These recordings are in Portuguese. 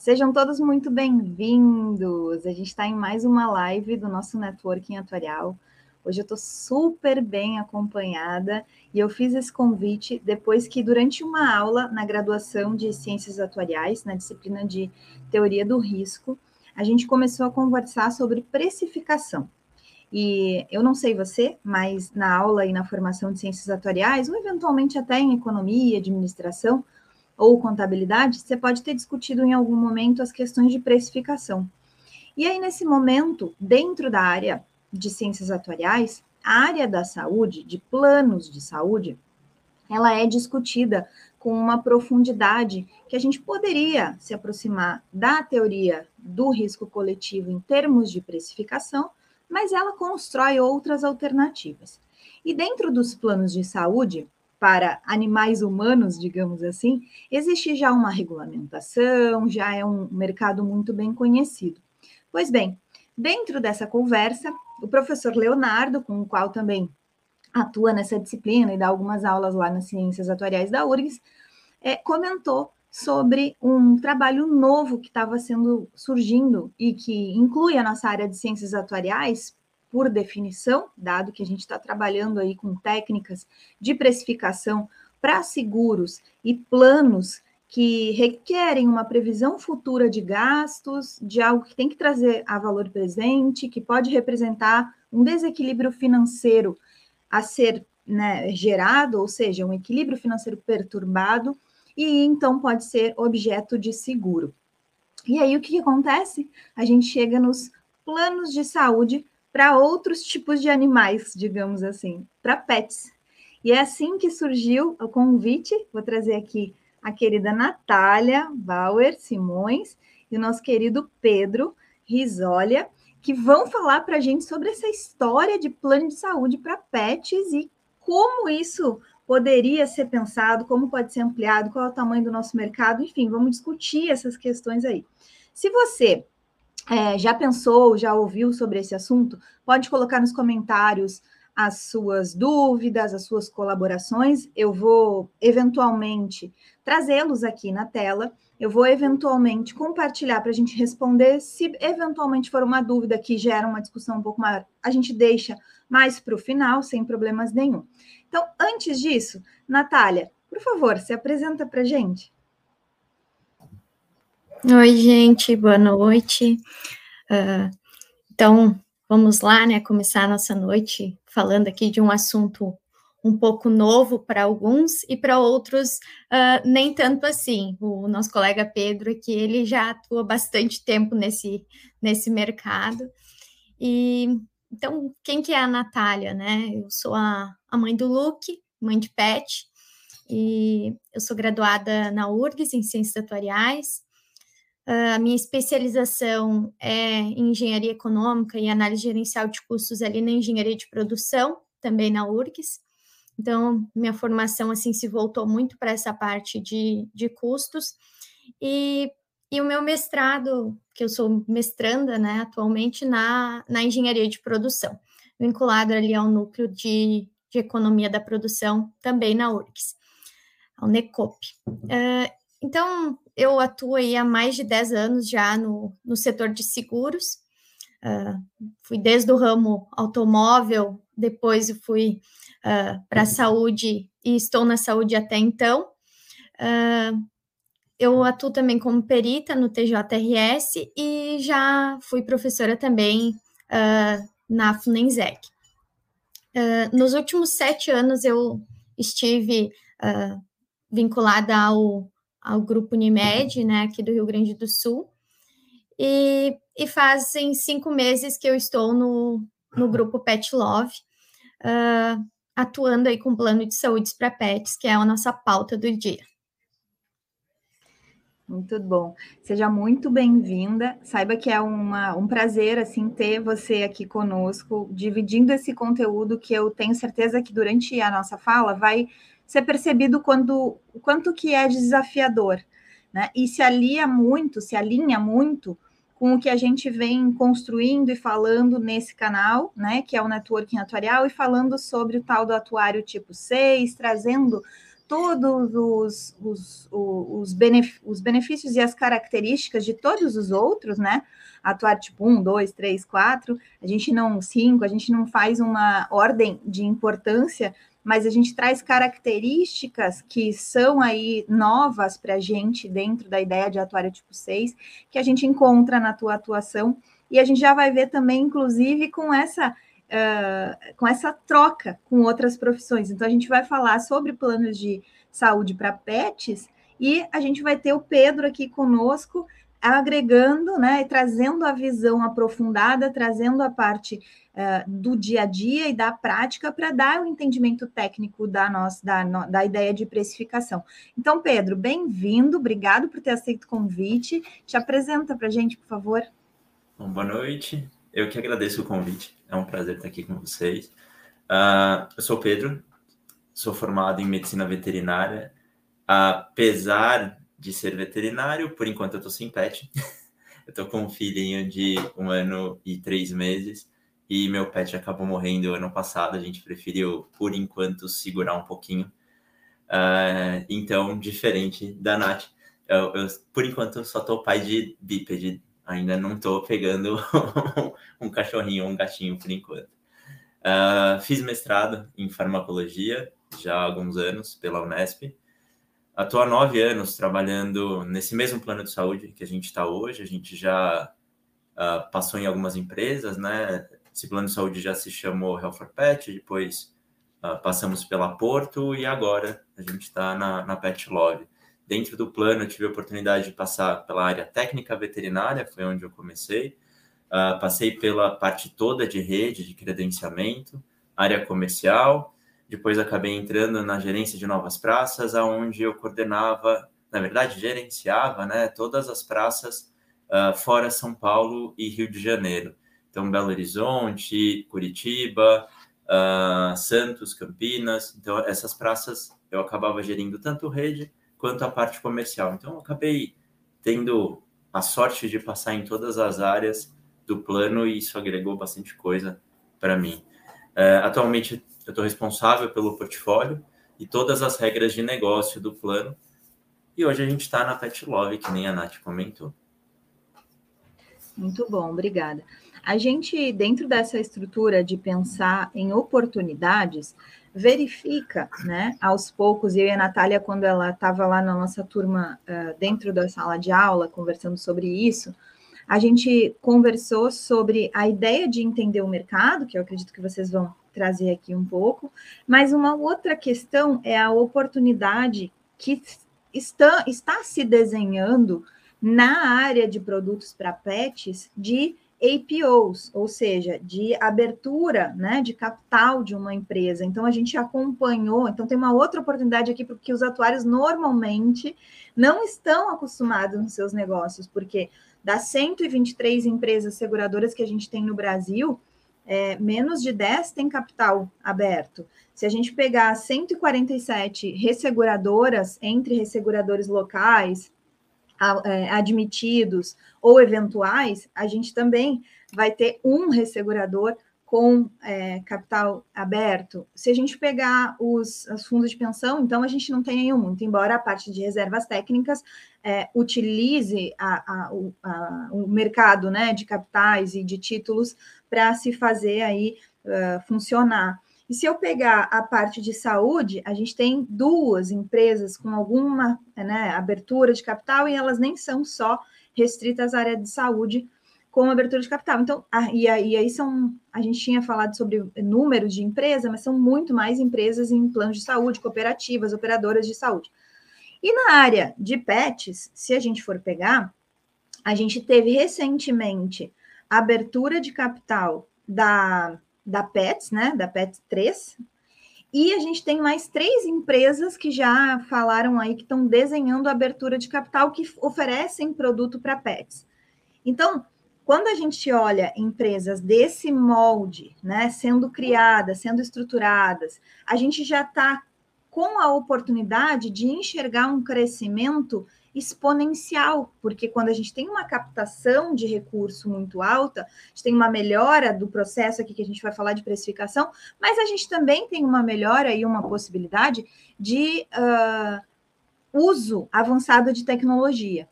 Sejam todos muito bem-vindos. A gente está em mais uma live do nosso networking atuarial. Hoje eu estou super bem acompanhada e eu fiz esse convite depois que, durante uma aula na graduação de Ciências Atuariais, na disciplina de Teoria do Risco, a gente começou a conversar sobre precificação. E eu não sei você, mas na aula e na formação de ciências atuariais, ou eventualmente até em economia, administração, ou contabilidade, você pode ter discutido em algum momento as questões de precificação. E aí, nesse momento, dentro da área de ciências atuariais, a área da saúde, de planos de saúde, ela é discutida com uma profundidade que a gente poderia se aproximar da teoria do risco coletivo em termos de precificação, mas ela constrói outras alternativas. E dentro dos planos de saúde, para animais humanos, digamos assim, existe já uma regulamentação, já é um mercado muito bem conhecido. Pois bem, dentro dessa conversa, o professor Leonardo, com o qual também atua nessa disciplina e dá algumas aulas lá nas Ciências Atuariais da URGS, é, comentou sobre um trabalho novo que estava sendo surgindo e que inclui a nossa área de ciências atuariais por definição, dado que a gente está trabalhando aí com técnicas de precificação para seguros e planos que requerem uma previsão futura de gastos, de algo que tem que trazer a valor presente, que pode representar um desequilíbrio financeiro a ser né, gerado, ou seja, um equilíbrio financeiro perturbado, e então pode ser objeto de seguro. E aí o que, que acontece? A gente chega nos planos de saúde para outros tipos de animais, digamos assim, para pets. E é assim que surgiu o convite. Vou trazer aqui a querida Natália Bauer Simões e o nosso querido Pedro Risolia, que vão falar para a gente sobre essa história de plano de saúde para pets e como isso poderia ser pensado, como pode ser ampliado, qual é o tamanho do nosso mercado, enfim, vamos discutir essas questões aí. Se você é, já pensou, já ouviu sobre esse assunto, pode colocar nos comentários as suas dúvidas, as suas colaborações. Eu vou eventualmente trazê-los aqui na tela. Eu vou eventualmente compartilhar para a gente responder. Se eventualmente for uma dúvida que gera uma discussão um pouco maior, a gente deixa mais para o final, sem problemas nenhum. Então, antes disso, Natália, por favor, se apresenta para a gente. Oi, gente, boa noite. Uh, então, vamos lá, né, começar a nossa noite falando aqui de um assunto um pouco novo para alguns e para outros uh, nem tanto assim. O nosso colega Pedro aqui, ele já atua bastante tempo nesse, nesse mercado. E então, quem que é a Natália, né? Eu sou a, a mãe do Luke, mãe de pet, e eu sou graduada na URGS em Ciências Atuariais, a minha especialização é em engenharia econômica e análise gerencial de custos ali na engenharia de produção, também na URGS. Então, minha formação assim se voltou muito para essa parte de, de custos. E, e o meu mestrado, que eu sou mestranda, né, atualmente na, na engenharia de produção, vinculado ali ao núcleo de, de economia da produção, também na URGS, ao NECOP. Uh, então, eu atuo aí há mais de 10 anos já no, no setor de seguros. Uh, fui desde o ramo automóvel, depois fui uh, para a saúde e estou na saúde até então. Uh, eu atuo também como perita no TJRS e já fui professora também na Funensec. nos últimos sete anos eu estive vinculada ao ao grupo Unimed, né, aqui do Rio Grande do Sul. E, e fazem cinco meses que eu estou no, no grupo Pet Love, uh, atuando aí com plano de saúde para pets, que é a nossa pauta do dia. Muito bom. Seja muito bem-vinda. Saiba que é uma, um prazer assim ter você aqui conosco, dividindo esse conteúdo que eu tenho certeza que durante a nossa fala vai ser percebido quando quanto que é desafiador, né? E se alia muito, se alinha muito com o que a gente vem construindo e falando nesse canal, né, que é o networking atuarial, e falando sobre o tal do atuário tipo 6, trazendo todos os, os, os, os benefícios e as características de todos os outros, né? Atuar tipo 1, 2, 3, 4, a gente não, 5, a gente não faz uma ordem de importância, mas a gente traz características que são aí novas para a gente dentro da ideia de atuário tipo 6, que a gente encontra na tua atuação, e a gente já vai ver também, inclusive, com essa uh, com essa troca com outras profissões. Então, a gente vai falar sobre planos de saúde para pets e a gente vai ter o Pedro aqui conosco, agregando, né, e trazendo a visão aprofundada, trazendo a parte uh, do dia a dia e da prática para dar o entendimento técnico da nossa da, da ideia de precificação. Então, Pedro, bem-vindo, obrigado por ter aceito o convite. Te apresenta para a gente, por favor. Bom, boa noite. Eu que agradeço o convite. É um prazer estar aqui com vocês. Uh, eu sou Pedro, sou formado em medicina veterinária. Apesar de ser veterinário, por enquanto eu estou sem pet. eu estou com um filhinho de um ano e três meses e meu pet acabou morrendo ano passado. A gente preferiu, por enquanto, segurar um pouquinho. Uh, então, diferente da Nath, eu, eu, por enquanto só estou pai de bípede Ainda não estou pegando um cachorrinho ou um gatinho por enquanto. Uh, fiz mestrado em farmacologia já há alguns anos pela Unesp. Estou há nove anos trabalhando nesse mesmo plano de saúde que a gente está hoje. A gente já uh, passou em algumas empresas, né? Esse plano de saúde já se chamou Health for Pet, depois uh, passamos pela Porto e agora a gente está na, na Pet Love. Dentro do plano, eu tive a oportunidade de passar pela área técnica veterinária, foi onde eu comecei. Uh, passei pela parte toda de rede, de credenciamento, área comercial. Depois acabei entrando na gerência de novas praças, aonde eu coordenava, na verdade, gerenciava, né, todas as praças uh, fora São Paulo e Rio de Janeiro. Então, Belo Horizonte, Curitiba, uh, Santos, Campinas. Então, essas praças eu acabava gerindo tanto rede quanto a parte comercial. Então, eu acabei tendo a sorte de passar em todas as áreas do plano e isso agregou bastante coisa para mim. É, atualmente, eu estou responsável pelo portfólio e todas as regras de negócio do plano. E hoje a gente está na Pet Love, que nem a Nath comentou. Muito bom, obrigada. A gente, dentro dessa estrutura de pensar em oportunidades, verifica, né, aos poucos, eu e a Natália, quando ela estava lá na nossa turma, dentro da sala de aula, conversando sobre isso, a gente conversou sobre a ideia de entender o mercado, que eu acredito que vocês vão trazer aqui um pouco, mas uma outra questão é a oportunidade que está, está se desenhando na área de produtos para pets de APOs, ou seja, de abertura né, de capital de uma empresa. Então, a gente acompanhou. Então, tem uma outra oportunidade aqui, porque os atuários normalmente não estão acostumados nos seus negócios, porque das 123 empresas seguradoras que a gente tem no Brasil, é, menos de 10 tem capital aberto. Se a gente pegar 147 resseguradoras, entre resseguradores locais, é, admitidos ou eventuais, a gente também vai ter um ressegurador com é, capital aberto. Se a gente pegar os, os, fundos de pensão, então a gente não tem nenhum muito, embora a parte de reservas técnicas é, utilize a, a, a, o mercado né, de capitais e de títulos para se fazer aí uh, funcionar. E se eu pegar a parte de saúde, a gente tem duas empresas com alguma né, abertura de capital e elas nem são só restritas à área de saúde com abertura de capital. Então, a, e, aí, e aí são, a gente tinha falado sobre números de empresas, mas são muito mais empresas em planos de saúde, cooperativas, operadoras de saúde. E na área de pets, se a gente for pegar, a gente teve recentemente a abertura de capital da da Pets, né? Da Pets 3. E a gente tem mais três empresas que já falaram aí que estão desenhando abertura de capital que oferecem produto para pets. Então, quando a gente olha empresas desse molde, né, sendo criadas, sendo estruturadas, a gente já está com a oportunidade de enxergar um crescimento exponencial, porque quando a gente tem uma captação de recurso muito alta, a gente tem uma melhora do processo aqui que a gente vai falar de precificação, mas a gente também tem uma melhora e uma possibilidade de uh, uso avançado de tecnologia.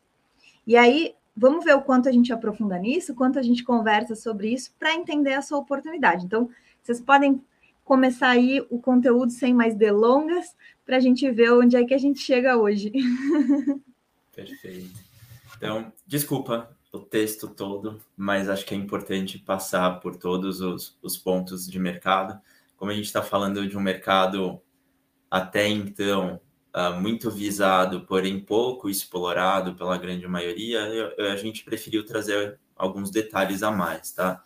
E aí, vamos ver o quanto a gente aprofunda nisso, quanto a gente conversa sobre isso para entender essa oportunidade. Então, vocês podem começar aí o conteúdo sem mais delongas, para a gente ver onde é que a gente chega hoje. Perfeito. Então, desculpa o texto todo, mas acho que é importante passar por todos os, os pontos de mercado. Como a gente está falando de um mercado até então uh, muito visado, porém pouco explorado pela grande maioria, eu, a gente preferiu trazer alguns detalhes a mais, tá?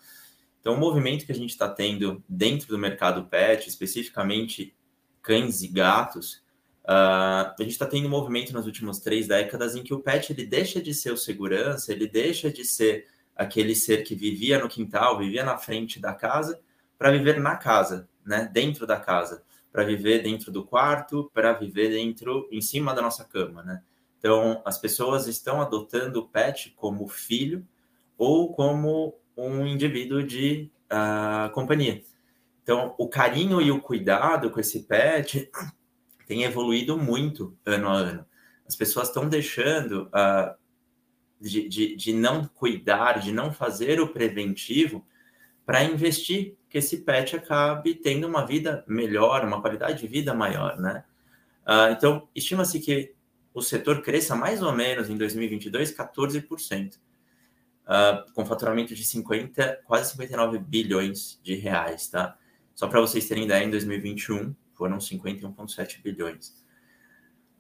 Então, o movimento que a gente está tendo dentro do mercado pet, especificamente cães e gatos, Uh, a gente está tendo um movimento nas últimas três décadas em que o pet ele deixa de ser o segurança, ele deixa de ser aquele ser que vivia no quintal, vivia na frente da casa, para viver na casa, né? dentro da casa, para viver dentro do quarto, para viver dentro, em cima da nossa cama. Né? Então, as pessoas estão adotando o pet como filho ou como um indivíduo de uh, companhia. Então, o carinho e o cuidado com esse pet tem evoluído muito ano a ano. As pessoas estão deixando uh, de, de, de não cuidar, de não fazer o preventivo para investir que esse pet acabe tendo uma vida melhor, uma qualidade de vida maior, né? Uh, então, estima-se que o setor cresça mais ou menos em 2022 14%, uh, com faturamento de 50, quase 59 bilhões de reais, tá? Só para vocês terem ideia, em 2021 foram 51,7 bilhões.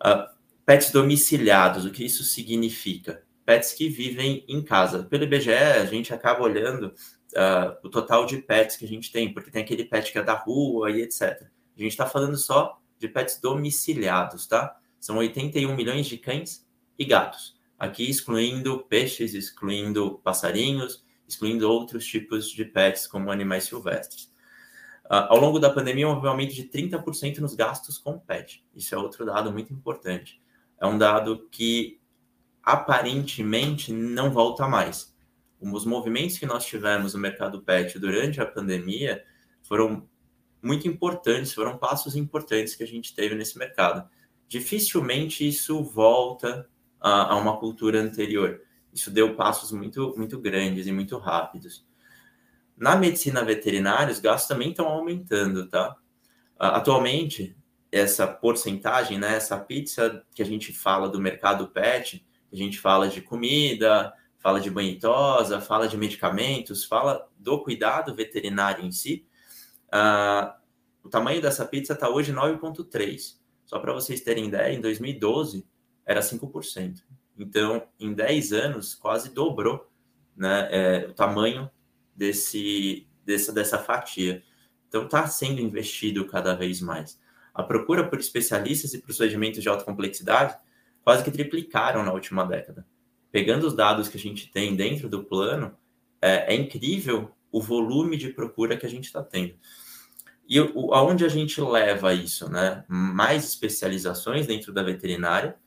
Uh, pets domiciliados, o que isso significa? Pets que vivem em casa. Pelo IBGE, a gente acaba olhando uh, o total de pets que a gente tem, porque tem aquele pet que é da rua e etc. A gente está falando só de pets domiciliados, tá? São 81 milhões de cães e gatos. Aqui excluindo peixes, excluindo passarinhos, excluindo outros tipos de pets, como animais silvestres. Uh, ao longo da pandemia, houve um aumento de 30% nos gastos com PET. Isso é outro dado muito importante. É um dado que aparentemente não volta mais. Os movimentos que nós tivemos no mercado PET durante a pandemia foram muito importantes, foram passos importantes que a gente teve nesse mercado. Dificilmente isso volta a, a uma cultura anterior. Isso deu passos muito, muito grandes e muito rápidos. Na medicina veterinária, os gastos também estão aumentando, tá? Atualmente, essa porcentagem, né, essa pizza que a gente fala do mercado pet, a gente fala de comida, fala de banhitosa, fala de medicamentos, fala do cuidado veterinário em si. Uh, o tamanho dessa pizza está hoje 9,3. Só para vocês terem ideia, em 2012 era 5%. Então, em 10 anos, quase dobrou né, é, o tamanho desse, dessa, dessa fatia. Então, está sendo investido cada vez mais. A procura por especialistas e procedimentos de alta complexidade quase que triplicaram na última década. Pegando os dados que a gente tem dentro do plano, é, é incrível o volume de procura que a gente está tendo. E o, aonde a gente leva isso, né? Mais especializações dentro da veterinária,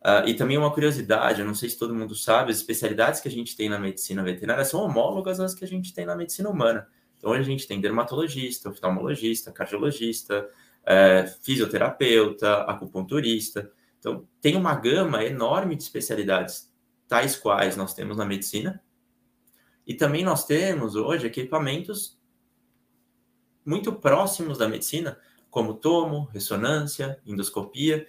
Uh, e também uma curiosidade, eu não sei se todo mundo sabe, as especialidades que a gente tem na medicina veterinária são homólogas às que a gente tem na medicina humana. Então, a gente tem dermatologista, oftalmologista, cardiologista, é, fisioterapeuta, acupunturista. Então, tem uma gama enorme de especialidades, tais quais nós temos na medicina. E também nós temos hoje equipamentos muito próximos da medicina, como tomo, ressonância, endoscopia,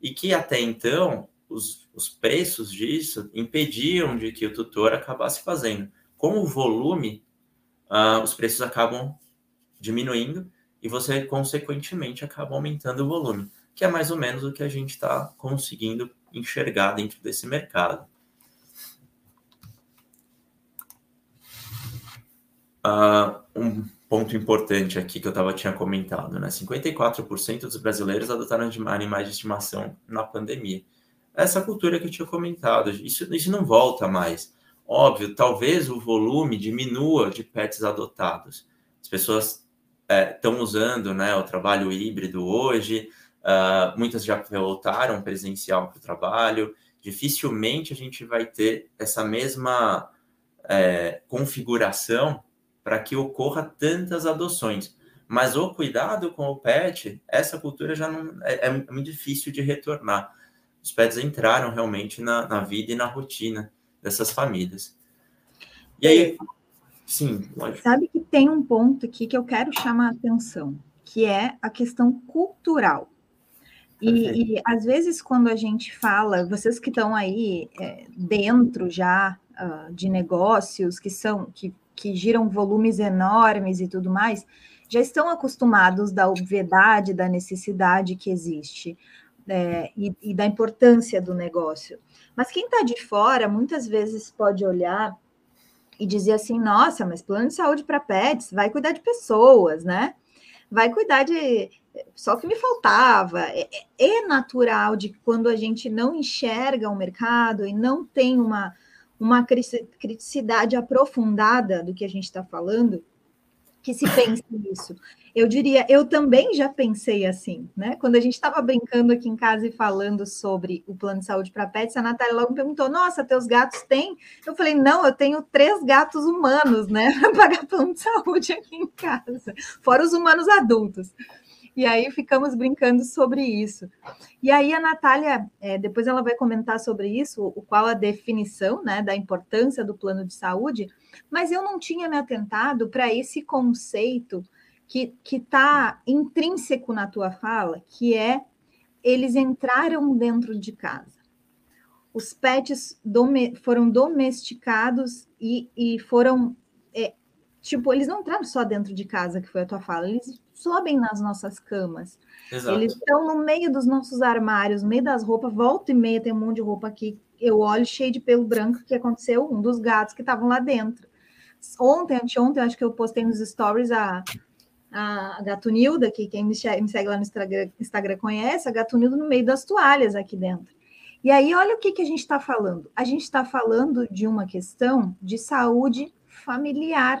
e que até então os, os preços disso impediam de que o tutor acabasse fazendo. Com o volume, uh, os preços acabam diminuindo e você, consequentemente, acaba aumentando o volume, que é mais ou menos o que a gente está conseguindo enxergar dentro desse mercado. Uh, um ponto importante aqui que eu tava, tinha comentado, né? 54% dos brasileiros adotaram animais de estimação na pandemia. Essa cultura que eu tinha comentado, isso, isso não volta mais. Óbvio, talvez o volume diminua de pets adotados. As pessoas estão é, usando né, o trabalho híbrido hoje, uh, muitas já voltaram presencial para o trabalho, dificilmente a gente vai ter essa mesma é, configuração para que ocorra tantas adoções. Mas o cuidado com o pet, essa cultura já não é, é muito difícil de retornar. Os pets entraram realmente na, na vida e na rotina dessas famílias. E aí, sim, lógico. Sabe que tem um ponto aqui que eu quero chamar a atenção, que é a questão cultural. E, e, às vezes, quando a gente fala, vocês que estão aí é, dentro já uh, de negócios que são que, que giram volumes enormes e tudo mais, já estão acostumados da obviedade, da necessidade que existe é, e, e da importância do negócio. Mas quem está de fora muitas vezes pode olhar e dizer assim: nossa, mas plano de saúde para pets vai cuidar de pessoas, né? Vai cuidar de só que me faltava. É, é, é natural de quando a gente não enxerga o mercado e não tem uma, uma criticidade aprofundada do que a gente está falando, que se pense nisso. Eu diria, eu também já pensei assim, né? Quando a gente estava brincando aqui em casa e falando sobre o plano de saúde para pets, a Natália logo me perguntou: Nossa, teus gatos têm? Eu falei: Não, eu tenho três gatos humanos, né? Para pagar plano de saúde aqui em casa, fora os humanos adultos. E aí ficamos brincando sobre isso. E aí a Natália, é, depois ela vai comentar sobre isso, o qual a definição né, da importância do plano de saúde, mas eu não tinha me atentado para esse conceito que está intrínseco na tua fala, que é eles entraram dentro de casa. Os pets dome, foram domesticados e, e foram. É, tipo, eles não entraram só dentro de casa, que foi a tua fala, eles sobem nas nossas camas. Exato. Eles estão no meio dos nossos armários, no meio das roupas, volta e meia tem um monte de roupa aqui. Eu olho cheio de pelo branco que aconteceu, um dos gatos que estavam lá dentro. Ontem, anteontem, acho que eu postei nos stories a, a Gatunilda, que quem me segue lá no Instagram, Instagram conhece, a Gatunilda no meio das toalhas aqui dentro. E aí, olha o que, que a gente está falando. A gente está falando de uma questão de saúde familiar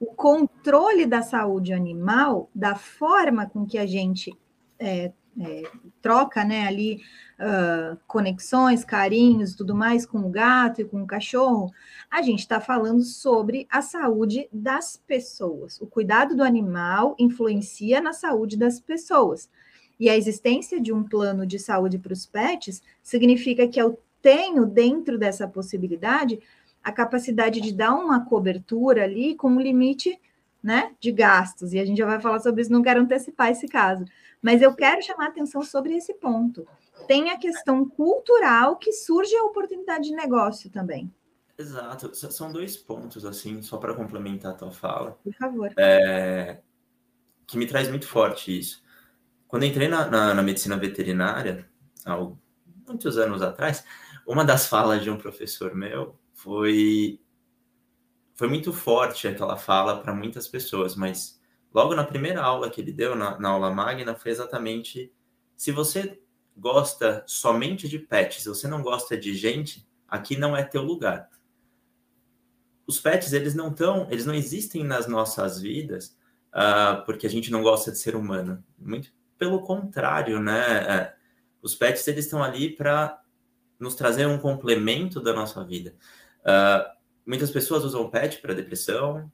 o controle da saúde animal, da forma com que a gente é, é, troca né, ali uh, conexões, carinhos, tudo mais com o gato e com o cachorro, a gente está falando sobre a saúde das pessoas. O cuidado do animal influencia na saúde das pessoas. E a existência de um plano de saúde para os pets significa que eu tenho dentro dessa possibilidade a capacidade de dar uma cobertura ali com um limite né, de gastos. E a gente já vai falar sobre isso, não quero antecipar esse caso. Mas eu quero chamar atenção sobre esse ponto. Tem a questão cultural que surge a oportunidade de negócio também. Exato. São dois pontos, assim, só para complementar a tua fala. Por favor. É... Que me traz muito forte isso. Quando entrei na, na, na medicina veterinária, há muitos anos atrás, uma das falas de um professor meu foi foi muito forte aquela fala para muitas pessoas, mas logo na primeira aula que ele deu, na, na, aula magna, foi exatamente se você gosta somente de pets, se você não gosta de gente, aqui não é teu lugar. Os pets, eles não estão, eles não existem nas nossas vidas uh, porque a gente não gosta de ser humano. Muito pelo contrário, né? Uh, os pets, eles estão ali para nos trazer um complemento da nossa vida. Uh, muitas pessoas usam PET para depressão,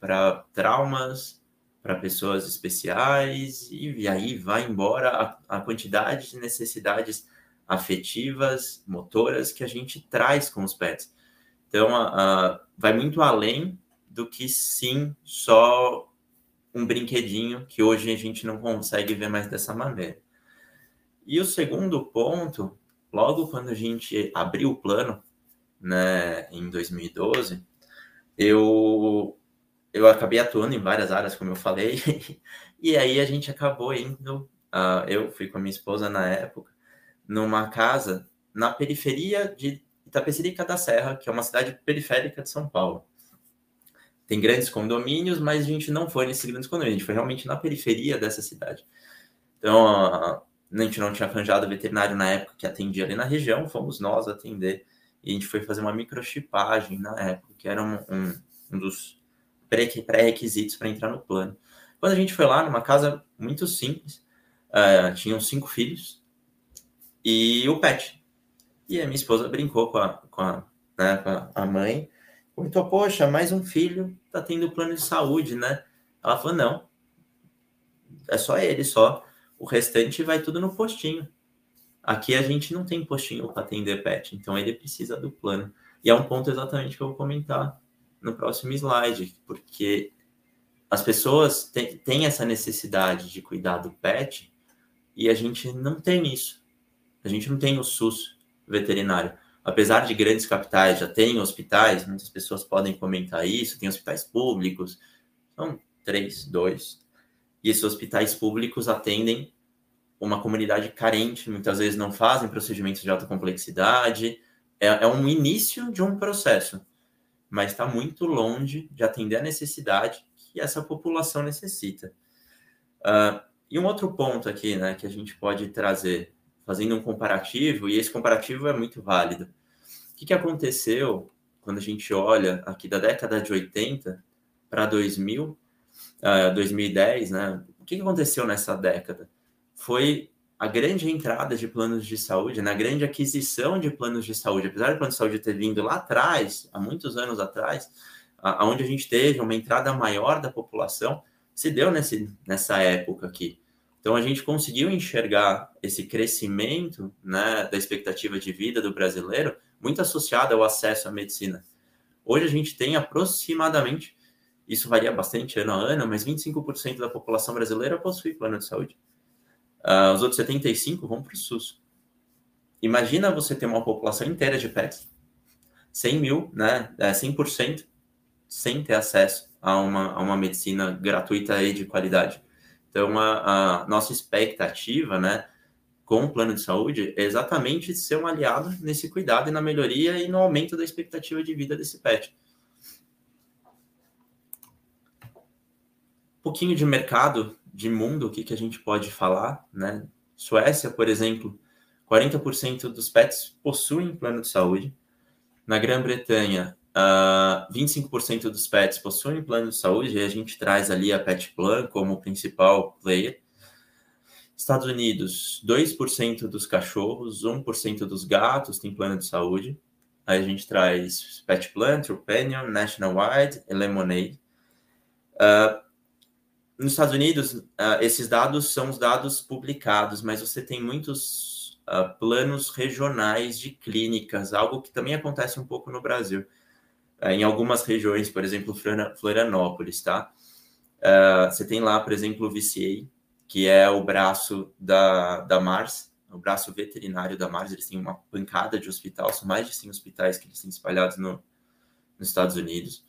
para traumas, para pessoas especiais, e, e, aí vai embora a, a quantidade de necessidades afetivas, motoras que a gente traz com os pets. Então, vai muito além do que sim só um brinquedinho que hoje a gente não consegue ver mais dessa maneira. E o segundo ponto, logo quando a gente abriu o plano, né, em 2012, eu, eu acabei atuando em várias áreas, como eu falei, e aí a gente acabou indo, uh, eu fui com a minha esposa na época, numa casa na periferia de Itapecerica da Serra, que é uma cidade periférica de São Paulo. Tem grandes condomínios, mas a gente não foi nesses grandes condomínios, a gente foi realmente na periferia dessa cidade. Então, a gente não tinha arranjado veterinário na época que atendia ali na região, fomos nós atender e a gente foi fazer uma microchipagem na época, que era um, um, um dos pré-requisitos para entrar no plano. Quando a gente foi lá, numa casa muito simples, uh, tinham cinco filhos e o pet. E a minha esposa brincou com a, com a, né, com a mãe, comentou, poxa, mais um filho tá tendo plano de saúde, né? Ela falou, não, é só ele, só. O restante vai tudo no postinho. Aqui a gente não tem postinho para atender pet, então ele precisa do plano. E é um ponto exatamente que eu vou comentar no próximo slide, porque as pessoas têm, essa necessidade de cuidar do pet e a gente não tem isso. A gente não tem o SUS veterinário. Apesar de grandes capitais já terem hospitais, muitas pessoas podem comentar isso, tem hospitais públicos, são três, dois, e esses hospitais públicos atendem uma comunidade carente, muitas vezes não fazem procedimentos de alta complexidade, é, é um início de um processo, mas está muito longe de atender a necessidade que essa população necessita. Uh, e um outro ponto aqui, né, que a gente pode trazer, fazendo um comparativo, e esse comparativo é muito válido. O que, que aconteceu quando a gente olha aqui da década de 80 para 2000, uh, 2010, né? O que, que aconteceu nessa década? Foi a grande entrada de planos de saúde, na né? grande aquisição de planos de saúde, apesar do plano de saúde ter vindo lá atrás, há muitos anos atrás, aonde a gente teve uma entrada maior da população, se deu nesse, nessa época aqui. Então a gente conseguiu enxergar esse crescimento né, da expectativa de vida do brasileiro muito associado ao acesso à medicina. Hoje a gente tem aproximadamente isso varia bastante ano a ano, mas 25% da população brasileira possui plano de saúde. Uh, os outros 75% vão para o SUS. Imagina você ter uma população inteira de pets, 100 mil, né, 100%, é, sem ter acesso a uma, a uma medicina gratuita e de qualidade. Então, a, a nossa expectativa, né, com o plano de saúde é exatamente ser um aliado nesse cuidado e na melhoria e no aumento da expectativa de vida desse pet. pouquinho de mercado, de mundo, o que, que a gente pode falar, né? Suécia, por exemplo, 40% dos pets possuem plano de saúde. Na Grã-Bretanha, uh, 25% dos pets possuem plano de saúde, e a gente traz ali a Pet Plan como principal player. Estados Unidos, 2% dos cachorros, 1% dos gatos tem plano de saúde. Aí a gente traz Pet Plan, Trupanion, Nationwide e Lemonade. Uh, nos Estados Unidos, uh, esses dados são os dados publicados, mas você tem muitos uh, planos regionais de clínicas, algo que também acontece um pouco no Brasil. Uh, em algumas regiões, por exemplo, Florianópolis, tá? você tem lá, por exemplo, o VCA, que é o braço da, da Mars, o braço veterinário da Mars. Eles têm uma pancada de hospital, são mais de 100 hospitais que eles têm espalhados no, nos Estados Unidos.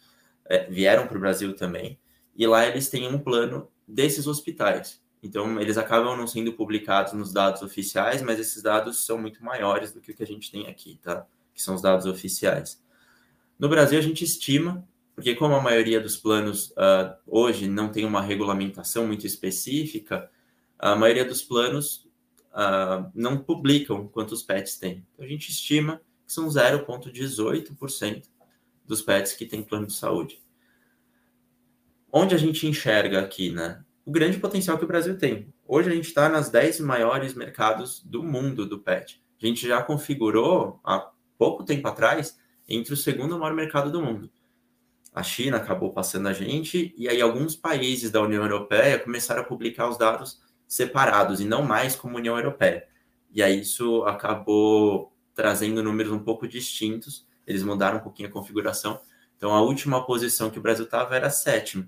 É, vieram para o Brasil também e lá eles têm um plano desses hospitais. Então, eles acabam não sendo publicados nos dados oficiais, mas esses dados são muito maiores do que o que a gente tem aqui, tá? Que são os dados oficiais. No Brasil, a gente estima, porque como a maioria dos planos uh, hoje não tem uma regulamentação muito específica, a maioria dos planos uh, não publicam quantos pets tem. Então, a gente estima que são 0,18% dos pets que têm plano de saúde onde a gente enxerga aqui, né? O grande potencial que o Brasil tem. Hoje a gente está nas 10 maiores mercados do mundo do pet. A gente já configurou há pouco tempo atrás entre o segundo maior mercado do mundo. A China acabou passando a gente, e aí alguns países da União Europeia começaram a publicar os dados separados e não mais como União Europeia. E aí isso acabou trazendo números um pouco distintos, eles mudaram um pouquinho a configuração. Então a última posição que o Brasil estava era a sétima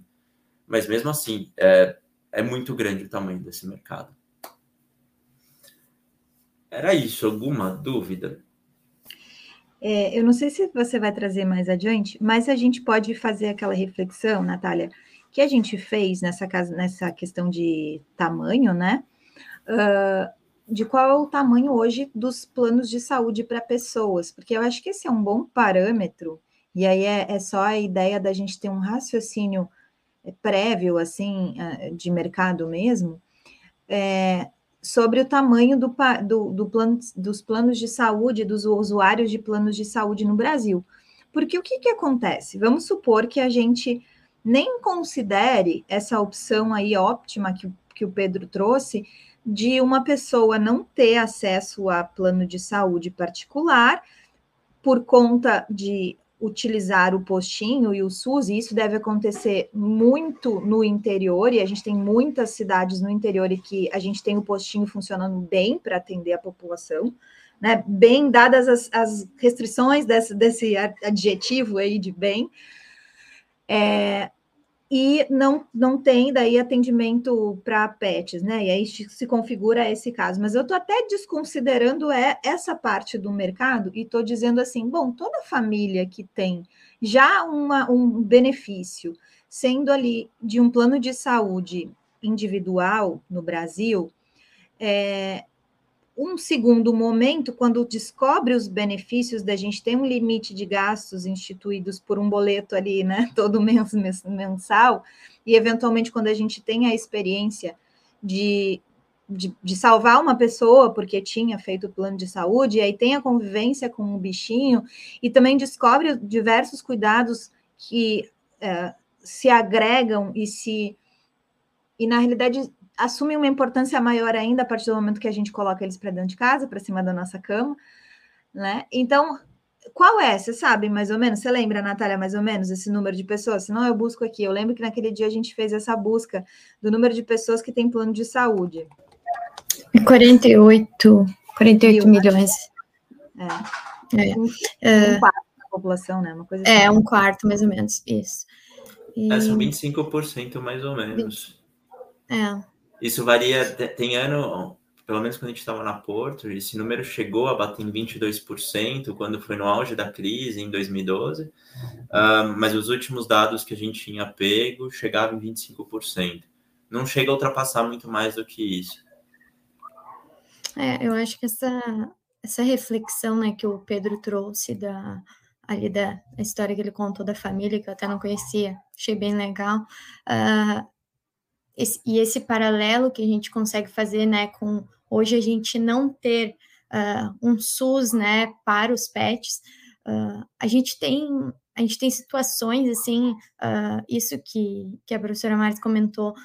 mas mesmo assim, é, é muito grande o tamanho desse mercado. Era isso, alguma dúvida? É, eu não sei se você vai trazer mais adiante, mas a gente pode fazer aquela reflexão, Natália, que a gente fez nessa, nessa questão de tamanho, né? Uh, de qual é o tamanho hoje dos planos de saúde para pessoas, porque eu acho que esse é um bom parâmetro, e aí é, é só a ideia da gente ter um raciocínio prévio, assim, de mercado mesmo, é, sobre o tamanho do, do, do dos planos de saúde, dos usuários de planos de saúde no Brasil. Porque o que, que acontece? Vamos supor que a gente nem considere essa opção aí óptima que, que o Pedro trouxe de uma pessoa não ter acesso a plano de saúde particular por conta de utilizar o postinho e o SUS, e isso deve acontecer muito no interior, e a gente tem muitas cidades no interior e que a gente tem o postinho funcionando bem para atender a população, né? Bem dadas as, as restrições desse, desse adjetivo aí de bem. É, e não, não tem daí atendimento para pets, né? E aí se configura esse caso. Mas eu estou até desconsiderando é, essa parte do mercado e estou dizendo assim: bom, toda família que tem já uma, um benefício, sendo ali de um plano de saúde individual no Brasil, é, um segundo momento, quando descobre os benefícios da gente ter um limite de gastos instituídos por um boleto ali, né, todo mês mensal, e eventualmente quando a gente tem a experiência de, de, de, salvar uma pessoa porque tinha feito o plano de saúde, e aí tem a convivência com o um bichinho, e também descobre diversos cuidados que é, se agregam e se. E na realidade assumem uma importância maior ainda a partir do momento que a gente coloca eles para dentro de casa, para cima da nossa cama, né? Então, qual é? Você sabe mais ou menos? Você lembra, Natália, mais ou menos esse número de pessoas? Senão eu busco aqui. Eu lembro que naquele dia a gente fez essa busca do número de pessoas que têm plano de saúde. 48, 48 Mil, milhões. É. é. Um, um quarto da população, né? Uma coisa é, assim. É, um quarto, mais ou menos, isso. E... É, são 25% mais ou menos. É. Isso varia, tem ano, pelo menos quando a gente estava na Porto, esse número chegou a bater em 22% quando foi no auge da crise, em 2012, uh, mas os últimos dados que a gente tinha pego chegavam em 25%. Não chega a ultrapassar muito mais do que isso. É, eu acho que essa, essa reflexão né, que o Pedro trouxe da, ali da história que ele contou da família, que eu até não conhecia, achei bem legal. Uh, esse, e esse paralelo que a gente consegue fazer, né, com hoje a gente não ter uh, um SUS, né, para os pets, uh, a gente tem a gente tem situações assim, uh, isso que, que a professora Maris comentou,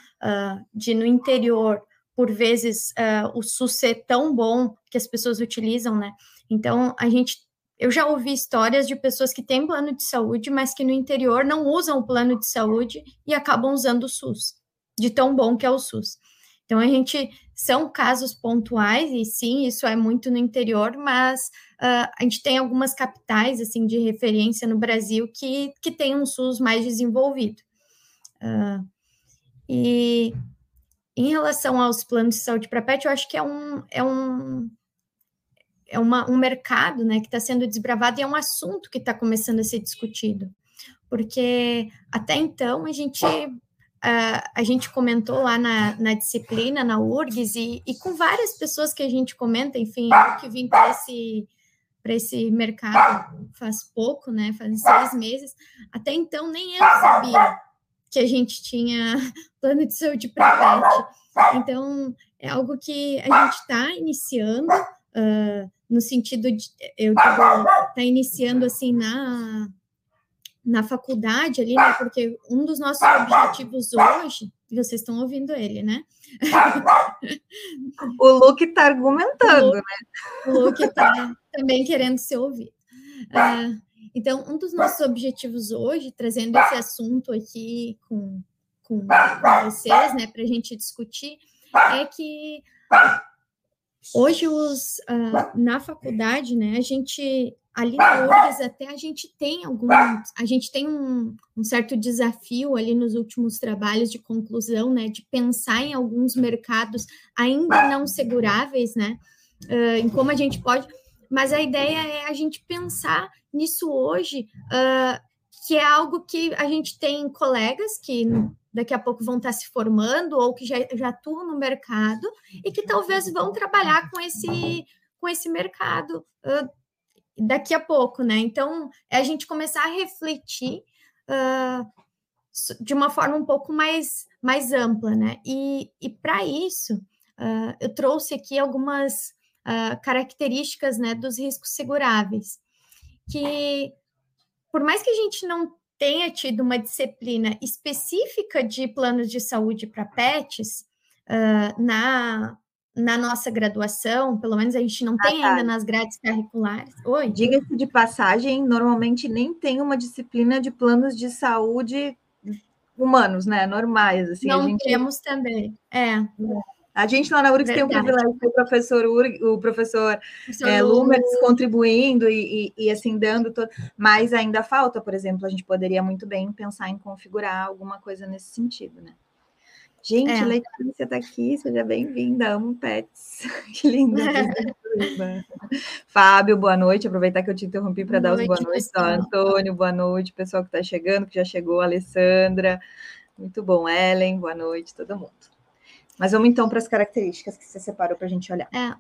de no interior, por vezes, o SUS ser tão bom que as pessoas utilizam, né? Então, a gente eu já ouvi histórias de pessoas que têm plano de saúde, mas que no interior não usam o plano de saúde e acabam usando o SUS de tão bom que é o SUS. Então, a gente são casos pontuais, e sim, isso é muito no interior, mas uh, a gente tem algumas capitais assim de referência no Brasil que, que tem um SUS mais desenvolvido. Uh, e em relação aos planos de saúde para pet, eu acho que é um, é um, é uma, um mercado né, que está sendo desbravado e é um assunto que está começando a ser discutido. Porque até então a gente Uh, a gente comentou lá na, na disciplina, na URGS, e, e, com várias pessoas que a gente comenta, enfim, eu que vim para esse, esse mercado faz pouco, né? Faz seis meses, até então nem eu sabia que a gente tinha plano de saúde para pet. Então, é algo que a gente está iniciando, uh, no sentido de, eu digo, está iniciando assim na na faculdade ali, né? Porque um dos nossos objetivos hoje, vocês estão ouvindo ele, né? o Luke está argumentando, o Luke, né? O Luke está também querendo ser ouvido. Uh, então, um dos nossos objetivos hoje, trazendo esse assunto aqui com, com, com vocês, né, para a gente discutir, é que hoje os, uh, na faculdade, né, a gente ali URGS até a gente tem algum, a gente tem um, um, certo desafio ali nos últimos trabalhos de conclusão, né, de pensar em alguns mercados ainda não seguráveis, né, uh, em como a gente pode, mas a ideia é a gente pensar nisso hoje, uh, que é algo que a gente tem colegas que daqui a pouco vão estar se formando ou que já, já atuam no mercado e que talvez vão trabalhar com esse com esse mercado uh, daqui a pouco, né? Então, é a gente começar a refletir uh, de uma forma um pouco mais, mais ampla, né? E, e para isso, uh, eu trouxe aqui algumas uh, características né, dos riscos seguráveis, que por mais que a gente não tenha tido uma disciplina específica de planos de saúde para pets, na na nossa graduação, pelo menos a gente não ah, tem tá. ainda nas grades curriculares. Oi. Diga-se de passagem, normalmente nem tem uma disciplina de planos de saúde humanos, né? Normais. Assim, não gente... temos também. É. A gente lá na URGS Verdade. tem o privilégio de ter o professor, Ur, o professor, professor é, Lumertz contribuindo e, e, e, assim dando, todo... mas ainda falta, por exemplo, a gente poderia muito bem pensar em configurar alguma coisa nesse sentido, né? Gente, é. Letícia está aqui, seja bem-vinda, amo pets. Que linda. Fábio, boa noite. Aproveitar que eu te interrompi para dar os boa noite. Antônio, boa noite. Pessoal que está chegando, que já chegou, Alessandra. Muito bom, Ellen, boa noite, todo mundo. Mas vamos então para as características que você separou para a gente olhar. É.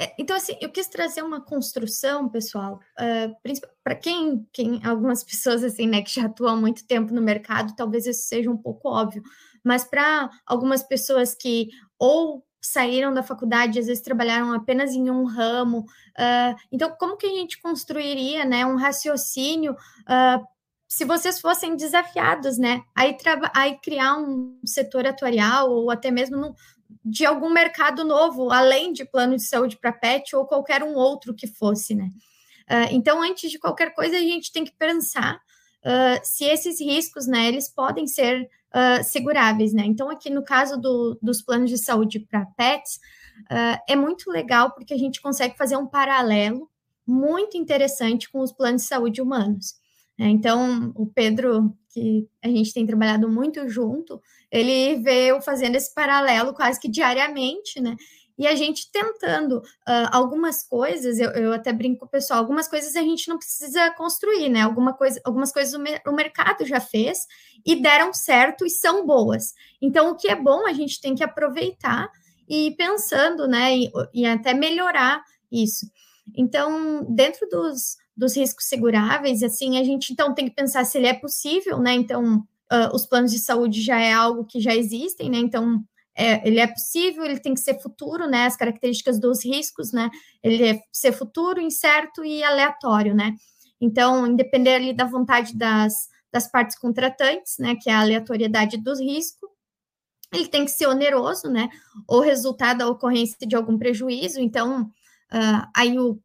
É, então, assim, eu quis trazer uma construção, pessoal, uh, para quem, quem, algumas pessoas, assim, né, que já atuam há muito tempo no mercado, talvez isso seja um pouco óbvio, mas para algumas pessoas que ou saíram da faculdade, às vezes trabalharam apenas em um ramo, uh, então, como que a gente construiria, né, um raciocínio uh, se vocês fossem desafiados, né, aí, aí criar um setor atuarial ou até mesmo no, de algum mercado novo, além de plano de saúde para pet ou qualquer um outro que fosse, né? Uh, então, antes de qualquer coisa, a gente tem que pensar se esses riscos, né, eles podem ser uh, seguráveis, né? Então, aqui no caso do, dos planos de saúde para pets, é muito legal porque a gente consegue fazer um paralelo muito interessante com os planos de saúde humanos. Né? Então, o Pedro, que a gente tem trabalhado muito junto, ele veio fazendo esse paralelo quase que diariamente, né? E a gente tentando uh, algumas coisas, eu, eu, até brinco pessoal, algumas coisas a gente não precisa construir, né? Alguma coisa, algumas coisas o, me, o mercado já fez e deram certo e são boas. Então, o que é bom, a gente tem que aproveitar e ir pensando, né? E, e até melhorar isso. Então, dentro dos, dos riscos seguráveis, assim, a gente então tem que pensar se ele é possível, né? Então, uh, os planos de saúde já é algo que já existem, né? Então, é, ele é possível, ele tem que ser futuro, né? As características dos riscos, né? Ele é ser futuro, incerto e aleatório, né? Então, independer ali da vontade das, das partes contratantes, né? Que é a aleatoriedade dos riscos, ele tem que ser oneroso, né? Ou resultado da ocorrência de algum prejuízo. Então, uh, aí o,